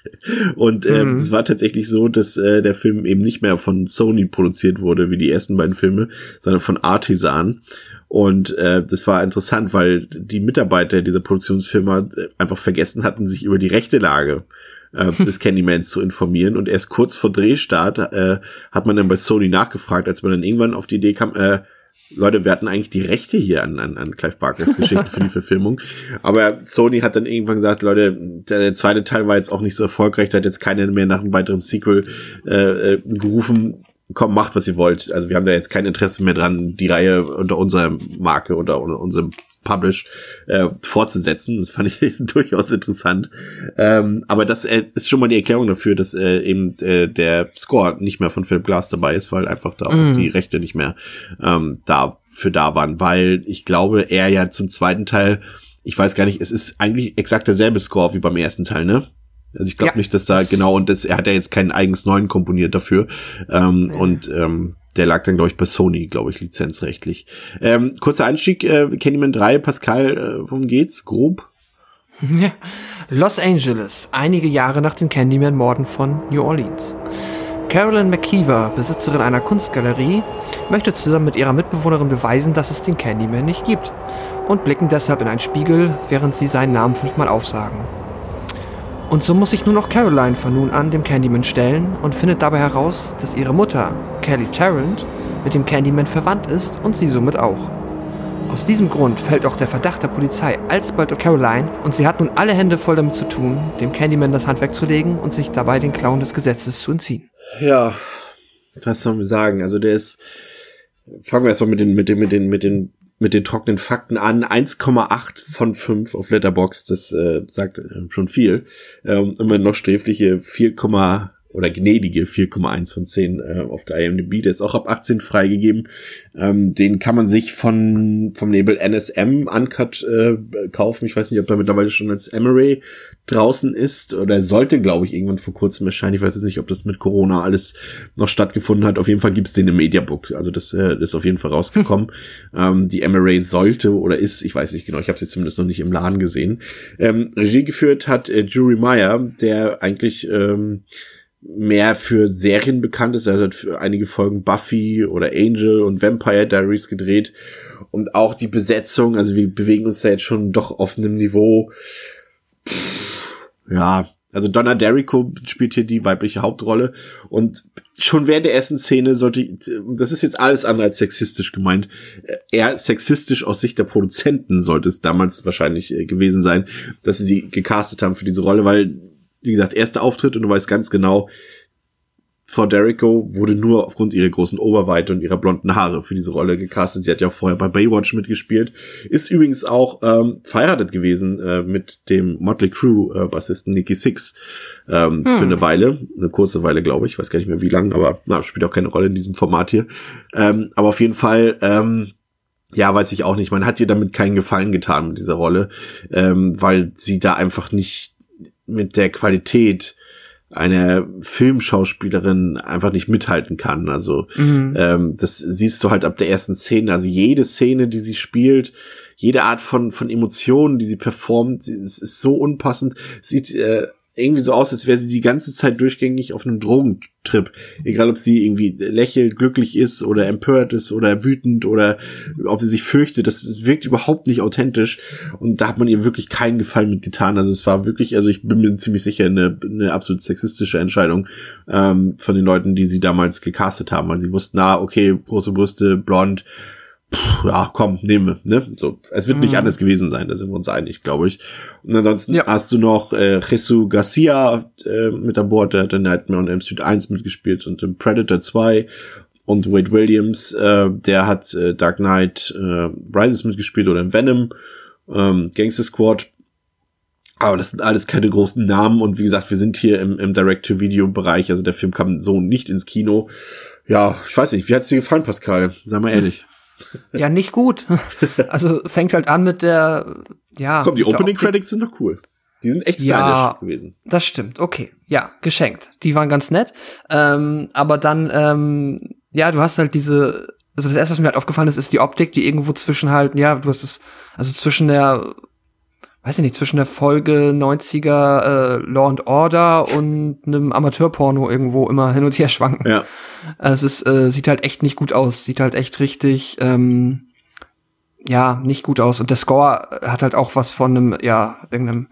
und äh, mhm. es war tatsächlich so, dass äh, der Film eben nicht mehr von Sony produziert wurde, wie die ersten beiden Filme, sondern von Artisan. Und äh, das war interessant, weil die Mitarbeiter dieser Produktionsfirma äh, einfach vergessen hatten, sich über die rechte Lage äh, des Candymans zu informieren. Und erst kurz vor Drehstart äh, hat man dann bei Sony nachgefragt, als man dann irgendwann auf die Idee kam, äh, Leute, wir hatten eigentlich die Rechte hier an, an, an Clive Barkers Geschichte für die Verfilmung. Aber Sony hat dann irgendwann gesagt, Leute, der, zweite Teil war jetzt auch nicht so erfolgreich, da hat jetzt keiner mehr nach einem weiteren Sequel äh, äh, gerufen. Komm, macht, was ihr wollt. Also wir haben da jetzt kein Interesse mehr dran, die Reihe unter unserer Marke oder unter unserem Publish äh, fortzusetzen. Das fand ich durchaus interessant. Ähm, aber das äh, ist schon mal die Erklärung dafür, dass äh, eben äh, der Score nicht mehr von Philip Glass dabei ist, weil einfach da auch mm. die Rechte nicht mehr ähm, dafür da waren. Weil ich glaube, er ja zum zweiten Teil, ich weiß gar nicht, es ist eigentlich exakt derselbe Score wie beim ersten Teil, ne? Also ich glaube ja, nicht, dass da genau und das, er hat ja jetzt keinen eigens neuen komponiert dafür. Ähm, nee. Und ähm, der lag dann, glaube ich, bei Sony, glaube ich, lizenzrechtlich. Ähm, kurzer Einstieg, äh, Candyman 3, Pascal, äh, worum geht's? Grob? Ja. Los Angeles, einige Jahre nach den Candyman-Morden von New Orleans. Carolyn McKeever, Besitzerin einer Kunstgalerie, möchte zusammen mit ihrer Mitbewohnerin beweisen, dass es den Candyman nicht gibt und blicken deshalb in einen Spiegel, während sie seinen Namen fünfmal aufsagen. Und so muss sich nur noch Caroline von nun an dem Candyman stellen und findet dabei heraus, dass ihre Mutter, Kelly Tarrant, mit dem Candyman verwandt ist und sie somit auch. Aus diesem Grund fällt auch der Verdacht der Polizei alsbald auf Caroline und sie hat nun alle Hände voll damit zu tun, dem Candyman das Handwerk zu legen und sich dabei den Clown des Gesetzes zu entziehen. Ja, was soll man sagen? Also der ist, fangen wir erstmal mit den, mit den, mit den, mit den mit den trockenen Fakten an. 1,8 von 5 auf Letterbox, das äh, sagt äh, schon viel. Ähm, immer noch sträfliche 4,7 oder gnädige 4,1 von 10 äh, auf der IMDb. Der ist auch ab 18 freigegeben. Ähm, den kann man sich von vom Label NSM Uncut äh, kaufen. Ich weiß nicht, ob er mittlerweile schon als Emery draußen ist oder sollte, glaube ich, irgendwann vor kurzem erscheinen. Ich weiß jetzt nicht, ob das mit Corona alles noch stattgefunden hat. Auf jeden Fall gibt's den im Mediabook. Also das, äh, das ist auf jeden Fall rausgekommen. ähm, die Emery sollte oder ist, ich weiß nicht genau, ich habe sie zumindest noch nicht im Laden gesehen. Ähm, Regie geführt hat äh, Jury Meyer, der eigentlich ähm, mehr für Serien bekannt ist. Er hat für einige Folgen Buffy oder Angel und Vampire Diaries gedreht. Und auch die Besetzung, also wir bewegen uns da jetzt schon doch auf einem Niveau. Ja, also Donna Derrico spielt hier die weibliche Hauptrolle und schon während der ersten Szene sollte, das ist jetzt alles andere als sexistisch gemeint, eher sexistisch aus Sicht der Produzenten sollte es damals wahrscheinlich äh, gewesen sein, dass sie sie gecastet haben für diese Rolle, weil wie gesagt, erster Auftritt und du weißt ganz genau, Frau Derrico wurde nur aufgrund ihrer großen Oberweite und ihrer blonden Haare für diese Rolle gecastet. Sie hat ja auch vorher bei Baywatch mitgespielt. Ist übrigens auch ähm, verheiratet gewesen äh, mit dem Motley Crew äh, Bassisten Nicky Six ähm, hm. für eine Weile, eine kurze Weile, glaube ich. Weiß gar nicht mehr wie lang, aber na, spielt auch keine Rolle in diesem Format hier. Ähm, aber auf jeden Fall ähm, ja, weiß ich auch nicht. Man hat ihr damit keinen Gefallen getan mit dieser Rolle, ähm, weil sie da einfach nicht mit der Qualität einer Filmschauspielerin einfach nicht mithalten kann. Also mhm. ähm, das siehst du halt ab der ersten Szene. Also jede Szene, die sie spielt, jede Art von von Emotionen, die sie performt, es ist so unpassend. Sieht äh, irgendwie so aus, als wäre sie die ganze Zeit durchgängig auf einem Drogentrip. Egal, ob sie irgendwie lächelt, glücklich ist oder empört ist oder wütend oder ob sie sich fürchtet. Das wirkt überhaupt nicht authentisch. Und da hat man ihr wirklich keinen Gefallen mit getan. Also es war wirklich, also ich bin mir ziemlich sicher, eine, eine absolut sexistische Entscheidung ähm, von den Leuten, die sie damals gecastet haben. Also sie wussten, na, okay, große Brüste, blond, Puh, ja, komm, nehmen wir. Ne? So, es wird mhm. nicht anders gewesen sein, da sind wir uns einig, glaube ich. Und ansonsten ja. hast du noch äh, Jesus Garcia äh, mit an Bord, der hat in Nightmare on Elm Street 1 mitgespielt und im Predator 2 und Wade Williams, äh, der hat äh, Dark Knight äh, Rises mitgespielt oder in Venom, ähm, Gangster Squad. Aber das sind alles keine großen Namen und wie gesagt, wir sind hier im, im Direct-to-Video-Bereich, also der Film kam so nicht ins Kino. Ja, ich weiß nicht, wie hat's dir gefallen, Pascal? Sag mal ehrlich. Ja, nicht gut. Also fängt halt an mit der, ja. Komm, die Opening Credits sind doch cool. Die sind echt stylisch ja, gewesen. Das stimmt, okay. Ja, geschenkt. Die waren ganz nett. Ähm, aber dann, ähm, ja, du hast halt diese, also das erste, was mir halt aufgefallen ist, ist die Optik, die irgendwo zwischen halt, ja, du hast es, also zwischen der weiß ich nicht, zwischen der Folge 90er äh, Law and Order und einem Amateurporno irgendwo immer hin und her schwanken. Ja. Es ist, äh, sieht halt echt nicht gut aus. Sieht halt echt richtig, ähm, ja, nicht gut aus. Und der Score hat halt auch was von einem, ja, irgendeinem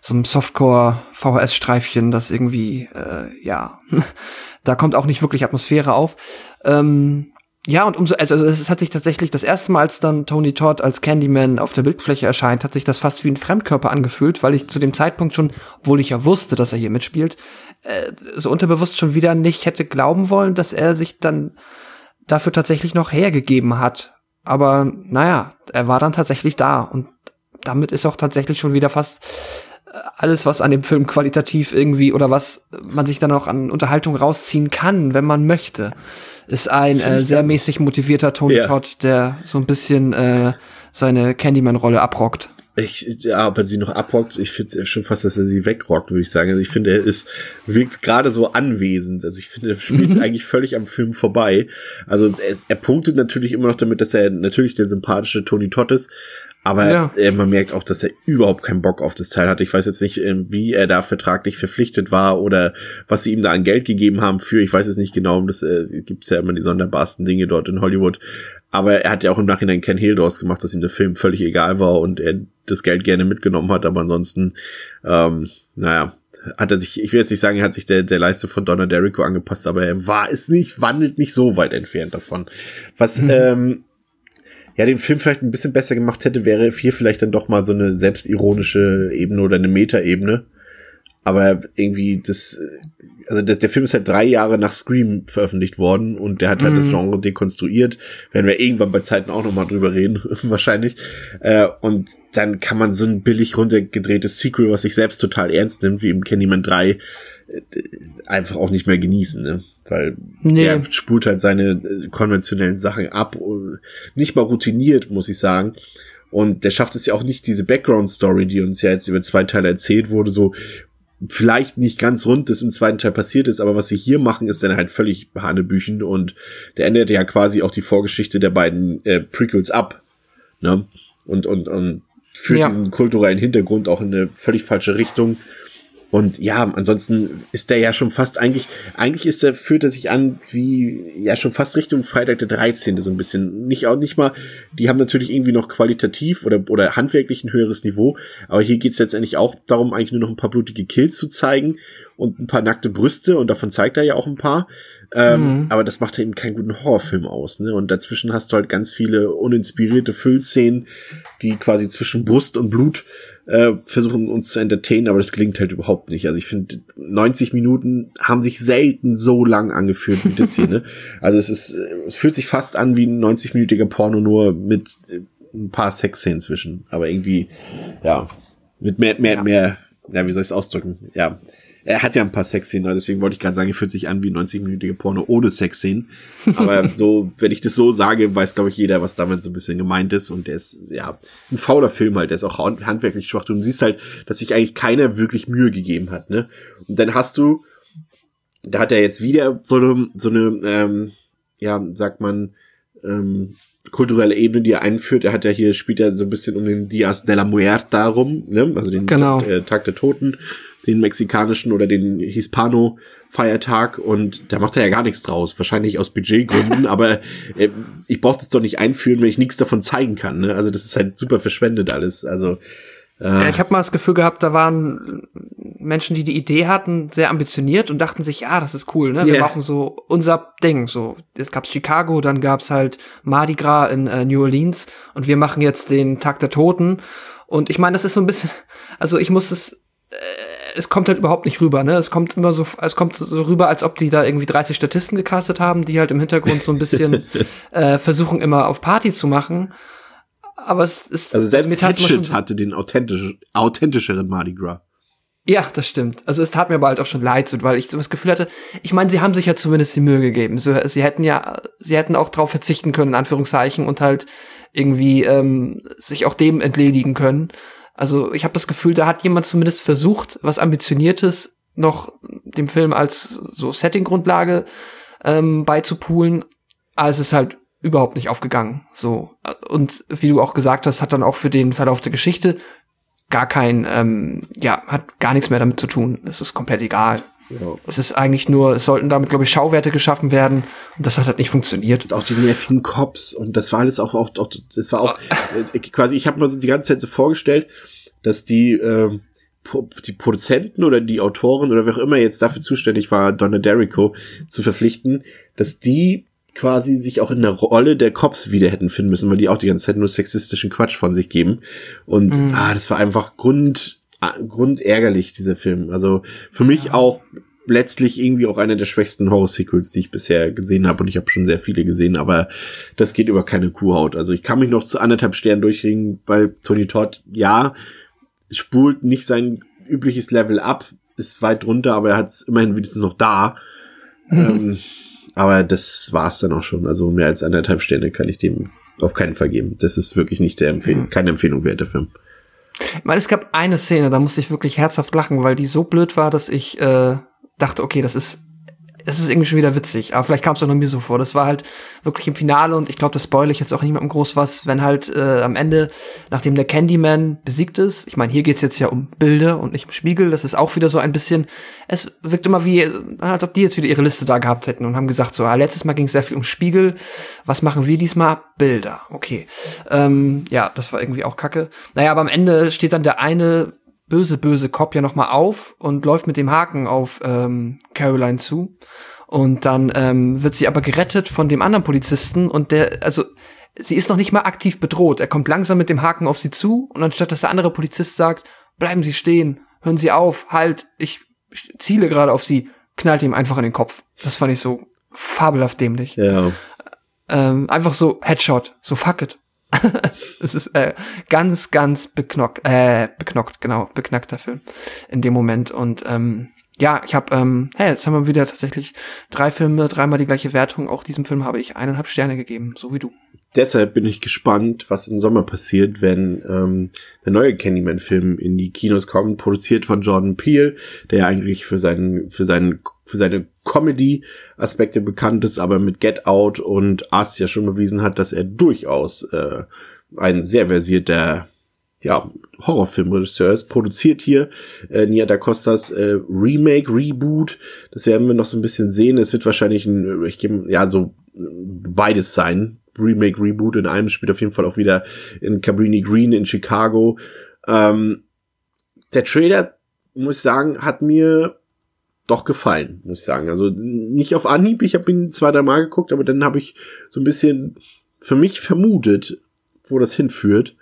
so einem Softcore VHS-Streifchen, das irgendwie, äh, ja, da kommt auch nicht wirklich Atmosphäre auf. Ähm, ja, und umso, also es hat sich tatsächlich das erste Mal, als dann Tony Todd als Candyman auf der Bildfläche erscheint, hat sich das fast wie ein Fremdkörper angefühlt, weil ich zu dem Zeitpunkt schon, obwohl ich ja wusste, dass er hier mitspielt, äh, so unterbewusst schon wieder nicht hätte glauben wollen, dass er sich dann dafür tatsächlich noch hergegeben hat. Aber naja, er war dann tatsächlich da und damit ist auch tatsächlich schon wieder fast alles, was an dem Film qualitativ irgendwie oder was man sich dann auch an Unterhaltung rausziehen kann, wenn man möchte ist ein äh, sehr mäßig motivierter Tony ja. Todd, der so ein bisschen äh, seine Candyman-Rolle abrockt. Ich, ja, ob er sie noch abrockt, ich finde schon fast, dass er sie wegrockt, würde ich sagen. Also ich finde, er ist, wirkt gerade so anwesend. Also ich finde, er spielt mhm. eigentlich völlig am Film vorbei. Also er, er punktet natürlich immer noch damit, dass er natürlich der sympathische Tony Todd ist, aber ja. äh, man merkt auch, dass er überhaupt keinen Bock auf das Teil hatte. Ich weiß jetzt nicht, äh, wie er da vertraglich verpflichtet war oder was sie ihm da an Geld gegeben haben für. Ich weiß es nicht genau. Das äh, gibt's ja immer die sonderbarsten Dinge dort in Hollywood. Aber er hat ja auch im Nachhinein Ken Hill draus gemacht, dass ihm der Film völlig egal war und er das Geld gerne mitgenommen hat. Aber ansonsten, ähm, naja, hat er sich, ich will jetzt nicht sagen, er hat sich der, der Leiste von Donna Derrico angepasst, aber er war es nicht, wandelt nicht so weit entfernt davon. Was, mhm. ähm, ja, den Film vielleicht ein bisschen besser gemacht hätte, wäre hier vielleicht dann doch mal so eine selbstironische Ebene oder eine Metaebene. Aber irgendwie das, also der, der, Film ist halt drei Jahre nach Scream veröffentlicht worden und der hat halt mhm. das Genre dekonstruiert. Werden wir irgendwann bei Zeiten auch nochmal drüber reden, wahrscheinlich. Äh, und dann kann man so ein billig runtergedrehtes Sequel, was sich selbst total ernst nimmt, wie im Candyman 3, äh, einfach auch nicht mehr genießen, ne? Weil Nee. der spult halt seine äh, konventionellen Sachen ab, und nicht mal routiniert, muss ich sagen. Und der schafft es ja auch nicht, diese Background-Story, die uns ja jetzt über zwei Teile erzählt wurde, so vielleicht nicht ganz rund das im zweiten Teil passiert ist, aber was sie hier machen, ist dann halt völlig Hanebüchen und der ändert ja quasi auch die Vorgeschichte der beiden äh, Prequels ab. Ne? Und, und, und führt Ja. diesen kulturellen Hintergrund auch in eine völlig falsche Richtung. Und ja, ansonsten ist der ja schon fast eigentlich, eigentlich ist er, fühlt er sich an wie, ja, schon fast Richtung Freitag der 13. so ein bisschen. Nicht auch nicht mal, die haben natürlich irgendwie noch qualitativ oder, oder handwerklich ein höheres Niveau, aber hier geht's letztendlich auch darum, eigentlich nur noch ein paar blutige Kills zu zeigen und ein paar nackte Brüste und davon zeigt er ja auch ein paar. Ähm, Mhm. Aber das macht eben keinen guten Horrorfilm aus, ne? Und dazwischen hast du halt ganz viele uninspirierte Füllszenen, die quasi zwischen Brust und Blut äh, versuchen uns zu entertainen, aber das gelingt halt überhaupt nicht. Also ich finde, 90 Minuten haben sich selten so lang angefühlt wie das hier, ne? Also es ist, äh, es fühlt sich fast an wie ein 90-minütiger Porno, nur mit äh, ein paar Sexszenen zwischen. Aber irgendwie, ja, mit mehr, mehr, mehr, ja, wie soll ich es ausdrücken? Ja. Er hat ja ein paar Sexszenen, also deswegen wollte ich gerade sagen, er fühlt sich an wie ein 90-minütiger Porno ohne Sexszenen. Aber so, wenn ich das so sage, weiß, glaube ich, jeder, was damit so ein bisschen gemeint ist. Und der ist, ja, ein fauler Film halt, der ist auch hand- handwerklich schwach. Du siehst halt, dass sich eigentlich keiner wirklich Mühe gegeben hat, ne? Und dann hast du, da hat er jetzt wieder so eine, so eine, ähm, ja, sagt man, ähm, kulturelle Ebene, die er einführt. Er hat ja hier, spielt ja so ein bisschen um den Dias de la Muerta rum, ne? Also den Genau. äh, Tag der Toten, den mexikanischen oder den Hispano-Feiertag und da macht er ja gar nichts draus. Wahrscheinlich aus Budgetgründen, aber äh, ich brauche das doch nicht einführen, wenn ich nichts davon zeigen kann. Ne? Also das ist halt super verschwendet alles. Also Ja, ich habe mal das Gefühl gehabt, da waren Menschen, die die Idee hatten, sehr ambitioniert und dachten sich, ja, das ist cool, ne? Wir Ja. machen so unser Ding. So, es gab Chicago, dann gab's halt Mardi Gras in äh, New Orleans und wir machen jetzt den Tag der Toten. Und ich meine, das ist so ein bisschen, also ich muss es, äh, es kommt halt überhaupt nicht rüber, ne? Es kommt immer so, es kommt so rüber, als ob die da irgendwie 30 Statisten gecastet haben, die halt im Hintergrund so ein bisschen äh, versuchen, immer auf Party zu machen. Aber es ist Also selbst Hatchet hatte den authentisch, authentischeren Mardi Gras. Ja, das stimmt. Also es tat mir aber halt auch schon leid, weil ich so das Gefühl hatte, ich meine, sie haben sich ja zumindest die Mühe gegeben. So, sie hätten ja, sie hätten auch drauf verzichten können, in Anführungszeichen, und halt irgendwie ähm, sich auch dem entledigen können. Also ich habe das Gefühl, da hat jemand zumindest versucht, was Ambitioniertes noch dem Film als so Setting-Grundlage ähm, beizupulen, aber es ist halt überhaupt nicht aufgegangen. So. Und wie du auch gesagt hast, hat dann auch für den Verlauf der Geschichte gar kein, ähm, ja, hat gar nichts mehr damit zu tun. Es ist komplett egal. Es ist eigentlich nur, es sollten damit, glaube ich, Schauwerte geschaffen werden und das hat halt nicht funktioniert. Und auch die nervigen Cops und das war alles auch, auch, auch das war auch äh, quasi, ich habe mir so die ganze Zeit so vorgestellt, dass die, Pro- die Produzenten oder die Autoren oder wer auch immer jetzt dafür zuständig war, Donna Derrico zu verpflichten, dass die quasi sich auch in der Rolle der Cops wieder hätten finden müssen, weil die auch die ganze Zeit nur sexistischen Quatsch von sich geben. Und ah, das war einfach Grund, grundärgerlich, dieser Film. Also für mich auch letztlich irgendwie auch einer der schwächsten Horror-Sequels, die ich bisher gesehen habe. Und ich habe schon sehr viele gesehen, aber das geht über keine Kuhhaut. Also ich kann mich noch zu anderthalb Sternen durchringen bei Tony Todd. Ja, spult nicht sein übliches Level ab, ist weit runter, aber er hat es immerhin wenigstens noch da. ähm, aber das war's dann auch schon. Also mehr als anderthalb Sterne kann ich dem auf keinen Fall geben. Das ist wirklich nicht der Empfehlung, keine Empfehlung wert, der Film. Ich meine, es gab eine Szene, da musste ich wirklich herzhaft lachen, weil die so blöd war, dass ich äh, dachte, okay, das ist das ist irgendwie schon wieder witzig, aber vielleicht kam es auch noch mir so vor. Das war halt wirklich im Finale und ich glaube, das spoil ich jetzt auch niemandem groß was, wenn halt äh, am Ende, nachdem der Candyman besiegt ist, ich meine, hier geht's jetzt ja um Bilder und nicht um Spiegel, das ist auch wieder so ein bisschen, es wirkt immer wie, als ob die jetzt wieder ihre Liste da gehabt hätten und haben gesagt, so, ah, letztes Mal ging es sehr viel um Spiegel, was machen wir diesmal? Bilder, okay. Ähm, ja, das war irgendwie auch kacke. Naja, aber am Ende steht dann der eine böse, böse Cop ja noch mal auf und läuft mit dem Haken auf ähm, Caroline zu. Und dann ähm, wird sie aber gerettet von dem anderen Polizisten und der, also sie ist noch nicht mal aktiv bedroht. Er kommt langsam mit dem Haken auf sie zu und anstatt dass der andere Polizist sagt, bleiben Sie stehen, hören Sie auf, halt, ich ziele gerade auf Sie, knallt ihm einfach in den Kopf. Das fand ich so fabelhaft dämlich. Ja. Ähm, einfach so Headshot, so fuck it. Es ist äh, ganz, ganz beknockt, äh, beknockt, genau, beknackter Film in dem Moment. Und ähm, ja, ich habe, ähm, hey, jetzt haben wir wieder tatsächlich drei Filme, dreimal die gleiche Wertung. Auch diesem Film habe ich eineinhalb Sterne gegeben, so wie du. Deshalb bin ich gespannt, was im Sommer passiert, wenn ähm, der neue Candyman-Film in die Kinos kommt, produziert von Jordan Peele, der ja eigentlich für seinen, für seinen, für seine Comedy-Aspekte bekannt ist, aber mit Get Out und Us ja schon bewiesen hat, dass er durchaus äh, ein sehr versierter ja, Horrorfilmregisseur ist, produziert hier äh, Nia da Costas äh, Remake, Reboot. Das werden wir noch so ein bisschen sehen. Es wird wahrscheinlich ein, ich gebe, ja, so beides sein. Remake, Reboot. In einem spielt auf jeden Fall auch wieder in Cabrini Green in Chicago. Ähm, der Trailer, muss ich sagen, hat mir doch gefallen, muss ich sagen. Also nicht auf Anhieb, ich habe ihn zwei, drei Mal geguckt, aber dann habe ich so ein bisschen für mich vermutet, wo das hinführt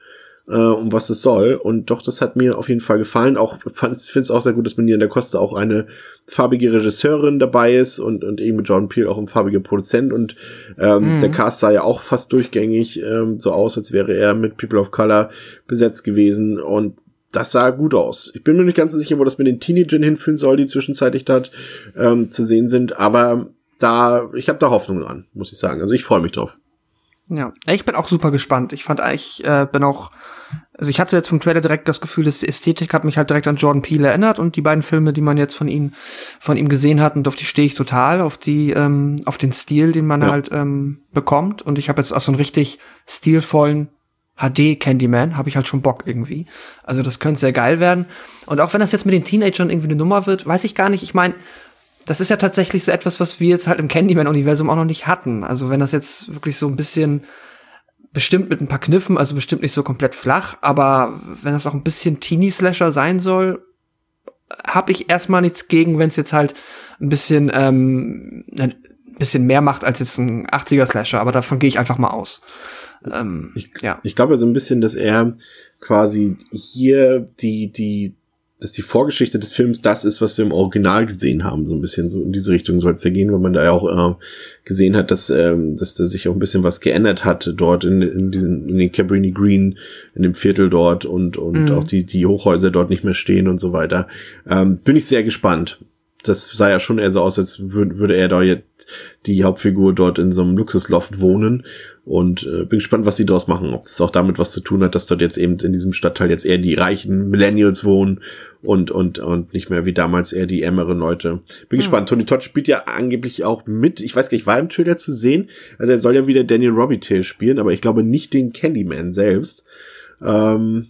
äh, um was es soll. Und doch, das hat mir auf jeden Fall gefallen. Auch finde es auch sehr gut, dass mit in der Costa auch eine farbige Regisseurin dabei ist und, und eben mit John Peel auch ein farbiger Produzent. Und ähm, mhm. der Cast sah ja auch fast durchgängig ähm, so aus, als wäre er mit People of Color besetzt gewesen. Und das sah gut aus. Ich bin mir nicht ganz sicher, wo das mit den Teenagern hinführen soll, die zwischenzeitlich dort ähm, zu sehen sind. Aber da, ich habe da Hoffnung dran, muss ich sagen. Also ich freue mich drauf. Ja, ich bin auch super gespannt. Ich fand eigentlich, äh, bin auch, also ich hatte jetzt vom Trailer direkt das Gefühl, dass die Ästhetik hat mich halt direkt an Jordan Peele erinnert und die beiden Filme, die man jetzt von ihm, von ihm gesehen hat, und auf die stehe ich total, auf die, ähm, auf den Stil, den man ja. halt ähm, bekommt. Und ich habe jetzt auch so einen richtig stilvollen HD Candyman, habe ich halt schon Bock irgendwie. Also das könnte sehr geil werden. Und auch wenn das jetzt mit den Teenagern irgendwie eine Nummer wird, weiß ich gar nicht. Ich meine, das ist ja tatsächlich so etwas, was wir jetzt halt im Candyman-Universum auch noch nicht hatten. Also wenn das jetzt wirklich so ein bisschen bestimmt mit ein paar Kniffen, also bestimmt nicht so komplett flach, aber wenn das auch ein bisschen Teenie-Slasher sein soll, habe ich erstmal nichts gegen, wenn es jetzt halt ein bisschen ähm, ein bisschen mehr macht als jetzt ein 80er-Slasher, aber davon gehe ich einfach mal aus. Ähm, ich, ja. ich glaube so ein bisschen, dass er quasi hier die, die dass die Vorgeschichte des Films das ist, was wir im Original gesehen haben. So ein bisschen so in diese Richtung soll es ja gehen, weil man da ja auch äh, gesehen hat, dass, ähm, dass da sich auch ein bisschen was geändert hat dort in, in diesen, in den Cabrini Green, in dem Viertel dort und, und mhm. auch die, die Hochhäuser dort nicht mehr stehen und so weiter. Ähm, bin ich sehr gespannt. Das sah ja schon eher so aus, als würde, würde er da jetzt die Hauptfigur dort in so einem Luxusloft wohnen und äh, bin gespannt, was sie daraus machen. Ob das auch damit was zu tun hat, dass dort jetzt eben in diesem Stadtteil jetzt eher die reichen Millennials wohnen und, und, und nicht mehr wie damals eher die ärmeren Leute. Bin hm. gespannt. Tony Todd spielt ja angeblich auch mit. Ich weiß gar nicht, war im Trailer zu sehen. Also er soll ja wieder Daniel Robitaille spielen, aber ich glaube nicht den Candyman selbst. Ähm,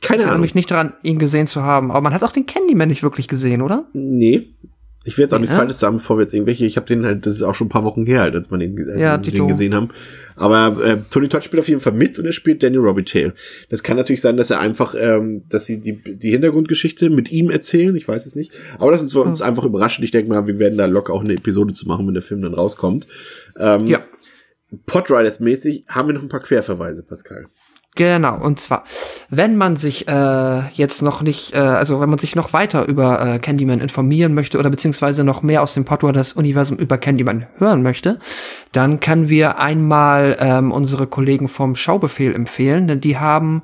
keine ich Ahnung. mich nicht daran, ihn gesehen zu haben. Aber man hat auch den Candyman nicht wirklich gesehen, oder? Nee, ich will jetzt auch nichts? Falsches sagen, bevor wir jetzt irgendwelche, ich habe den halt, das ist auch schon ein paar Wochen her, halt, als man den, als ja, wir den gesehen haben. Aber äh, Tony Todd spielt auf jeden Fall mit und er spielt Daniel Robitaille. Das kann natürlich sein, dass er einfach, ähm, dass sie die, die Hintergrundgeschichte mit ihm erzählen, ich weiß es nicht. Aber das ist uns mhm. einfach überraschend. Ich denke mal, wir werden da locker auch eine Episode zu machen, wenn der Film dann rauskommt. Ähm, ja. Podriders mäßig haben wir noch ein paar Querverweise, Pascal. Genau, und zwar, wenn man sich äh, jetzt noch nicht, äh, also wenn man sich noch weiter über äh, Candyman informieren möchte oder beziehungsweise noch mehr aus dem Podwaters-Universum über Candyman hören möchte, dann können wir einmal ähm, unsere Kollegen vom Schaubefehl empfehlen, denn die haben,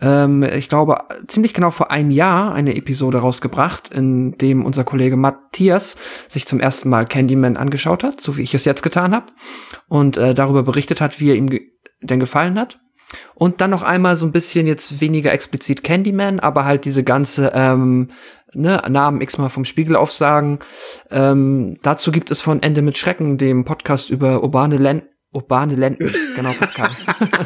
ähm, ich glaube, ziemlich genau vor einem Jahr eine Episode rausgebracht, in dem unser Kollege Matthias sich zum ersten Mal Candyman angeschaut hat, so wie ich es jetzt getan habe, und äh, darüber berichtet hat, wie er ihm ge denn gefallen hat. Und dann noch einmal so ein bisschen jetzt weniger explizit Candyman, aber halt diese ganze ähm, ne, Namen x-mal vom Spiegel aufsagen. Ähm, dazu gibt es von Ende mit Schrecken, dem Podcast über urbane Len urbane Lenden, genau, Pascal.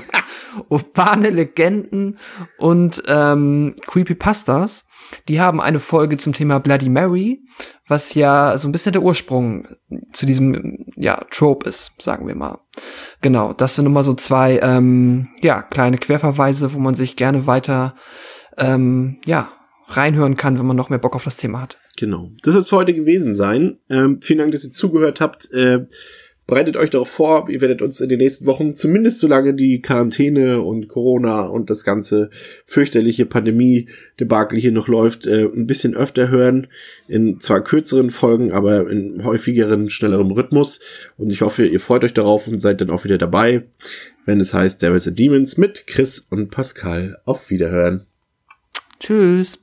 urbane Legenden und ähm, Creepypastas. Die haben eine Folge zum Thema Bloody Mary, was ja so ein bisschen der Ursprung zu diesem ja Trope ist, sagen wir mal. Genau, das sind immer so zwei ähm, ja kleine Querverweise, wo man sich gerne weiter ähm, ja reinhören kann, wenn man noch mehr Bock auf das Thema hat. Genau, das soll es für heute gewesen sein. Ähm, vielen Dank, dass ihr zugehört habt. Äh, bereitet euch darauf vor, ihr werdet uns in den nächsten Wochen, zumindest solange die Quarantäne und Corona und das ganze fürchterliche Pandemie-Debakel hier noch läuft, äh, ein bisschen öfter hören. In zwar kürzeren Folgen, aber in häufigeren, schnellerem Rhythmus. Und ich hoffe, ihr freut euch darauf und seid dann auch wieder dabei, wenn es heißt Devils and Demons mit Chris und Pascal. Auf Wiederhören. Tschüss.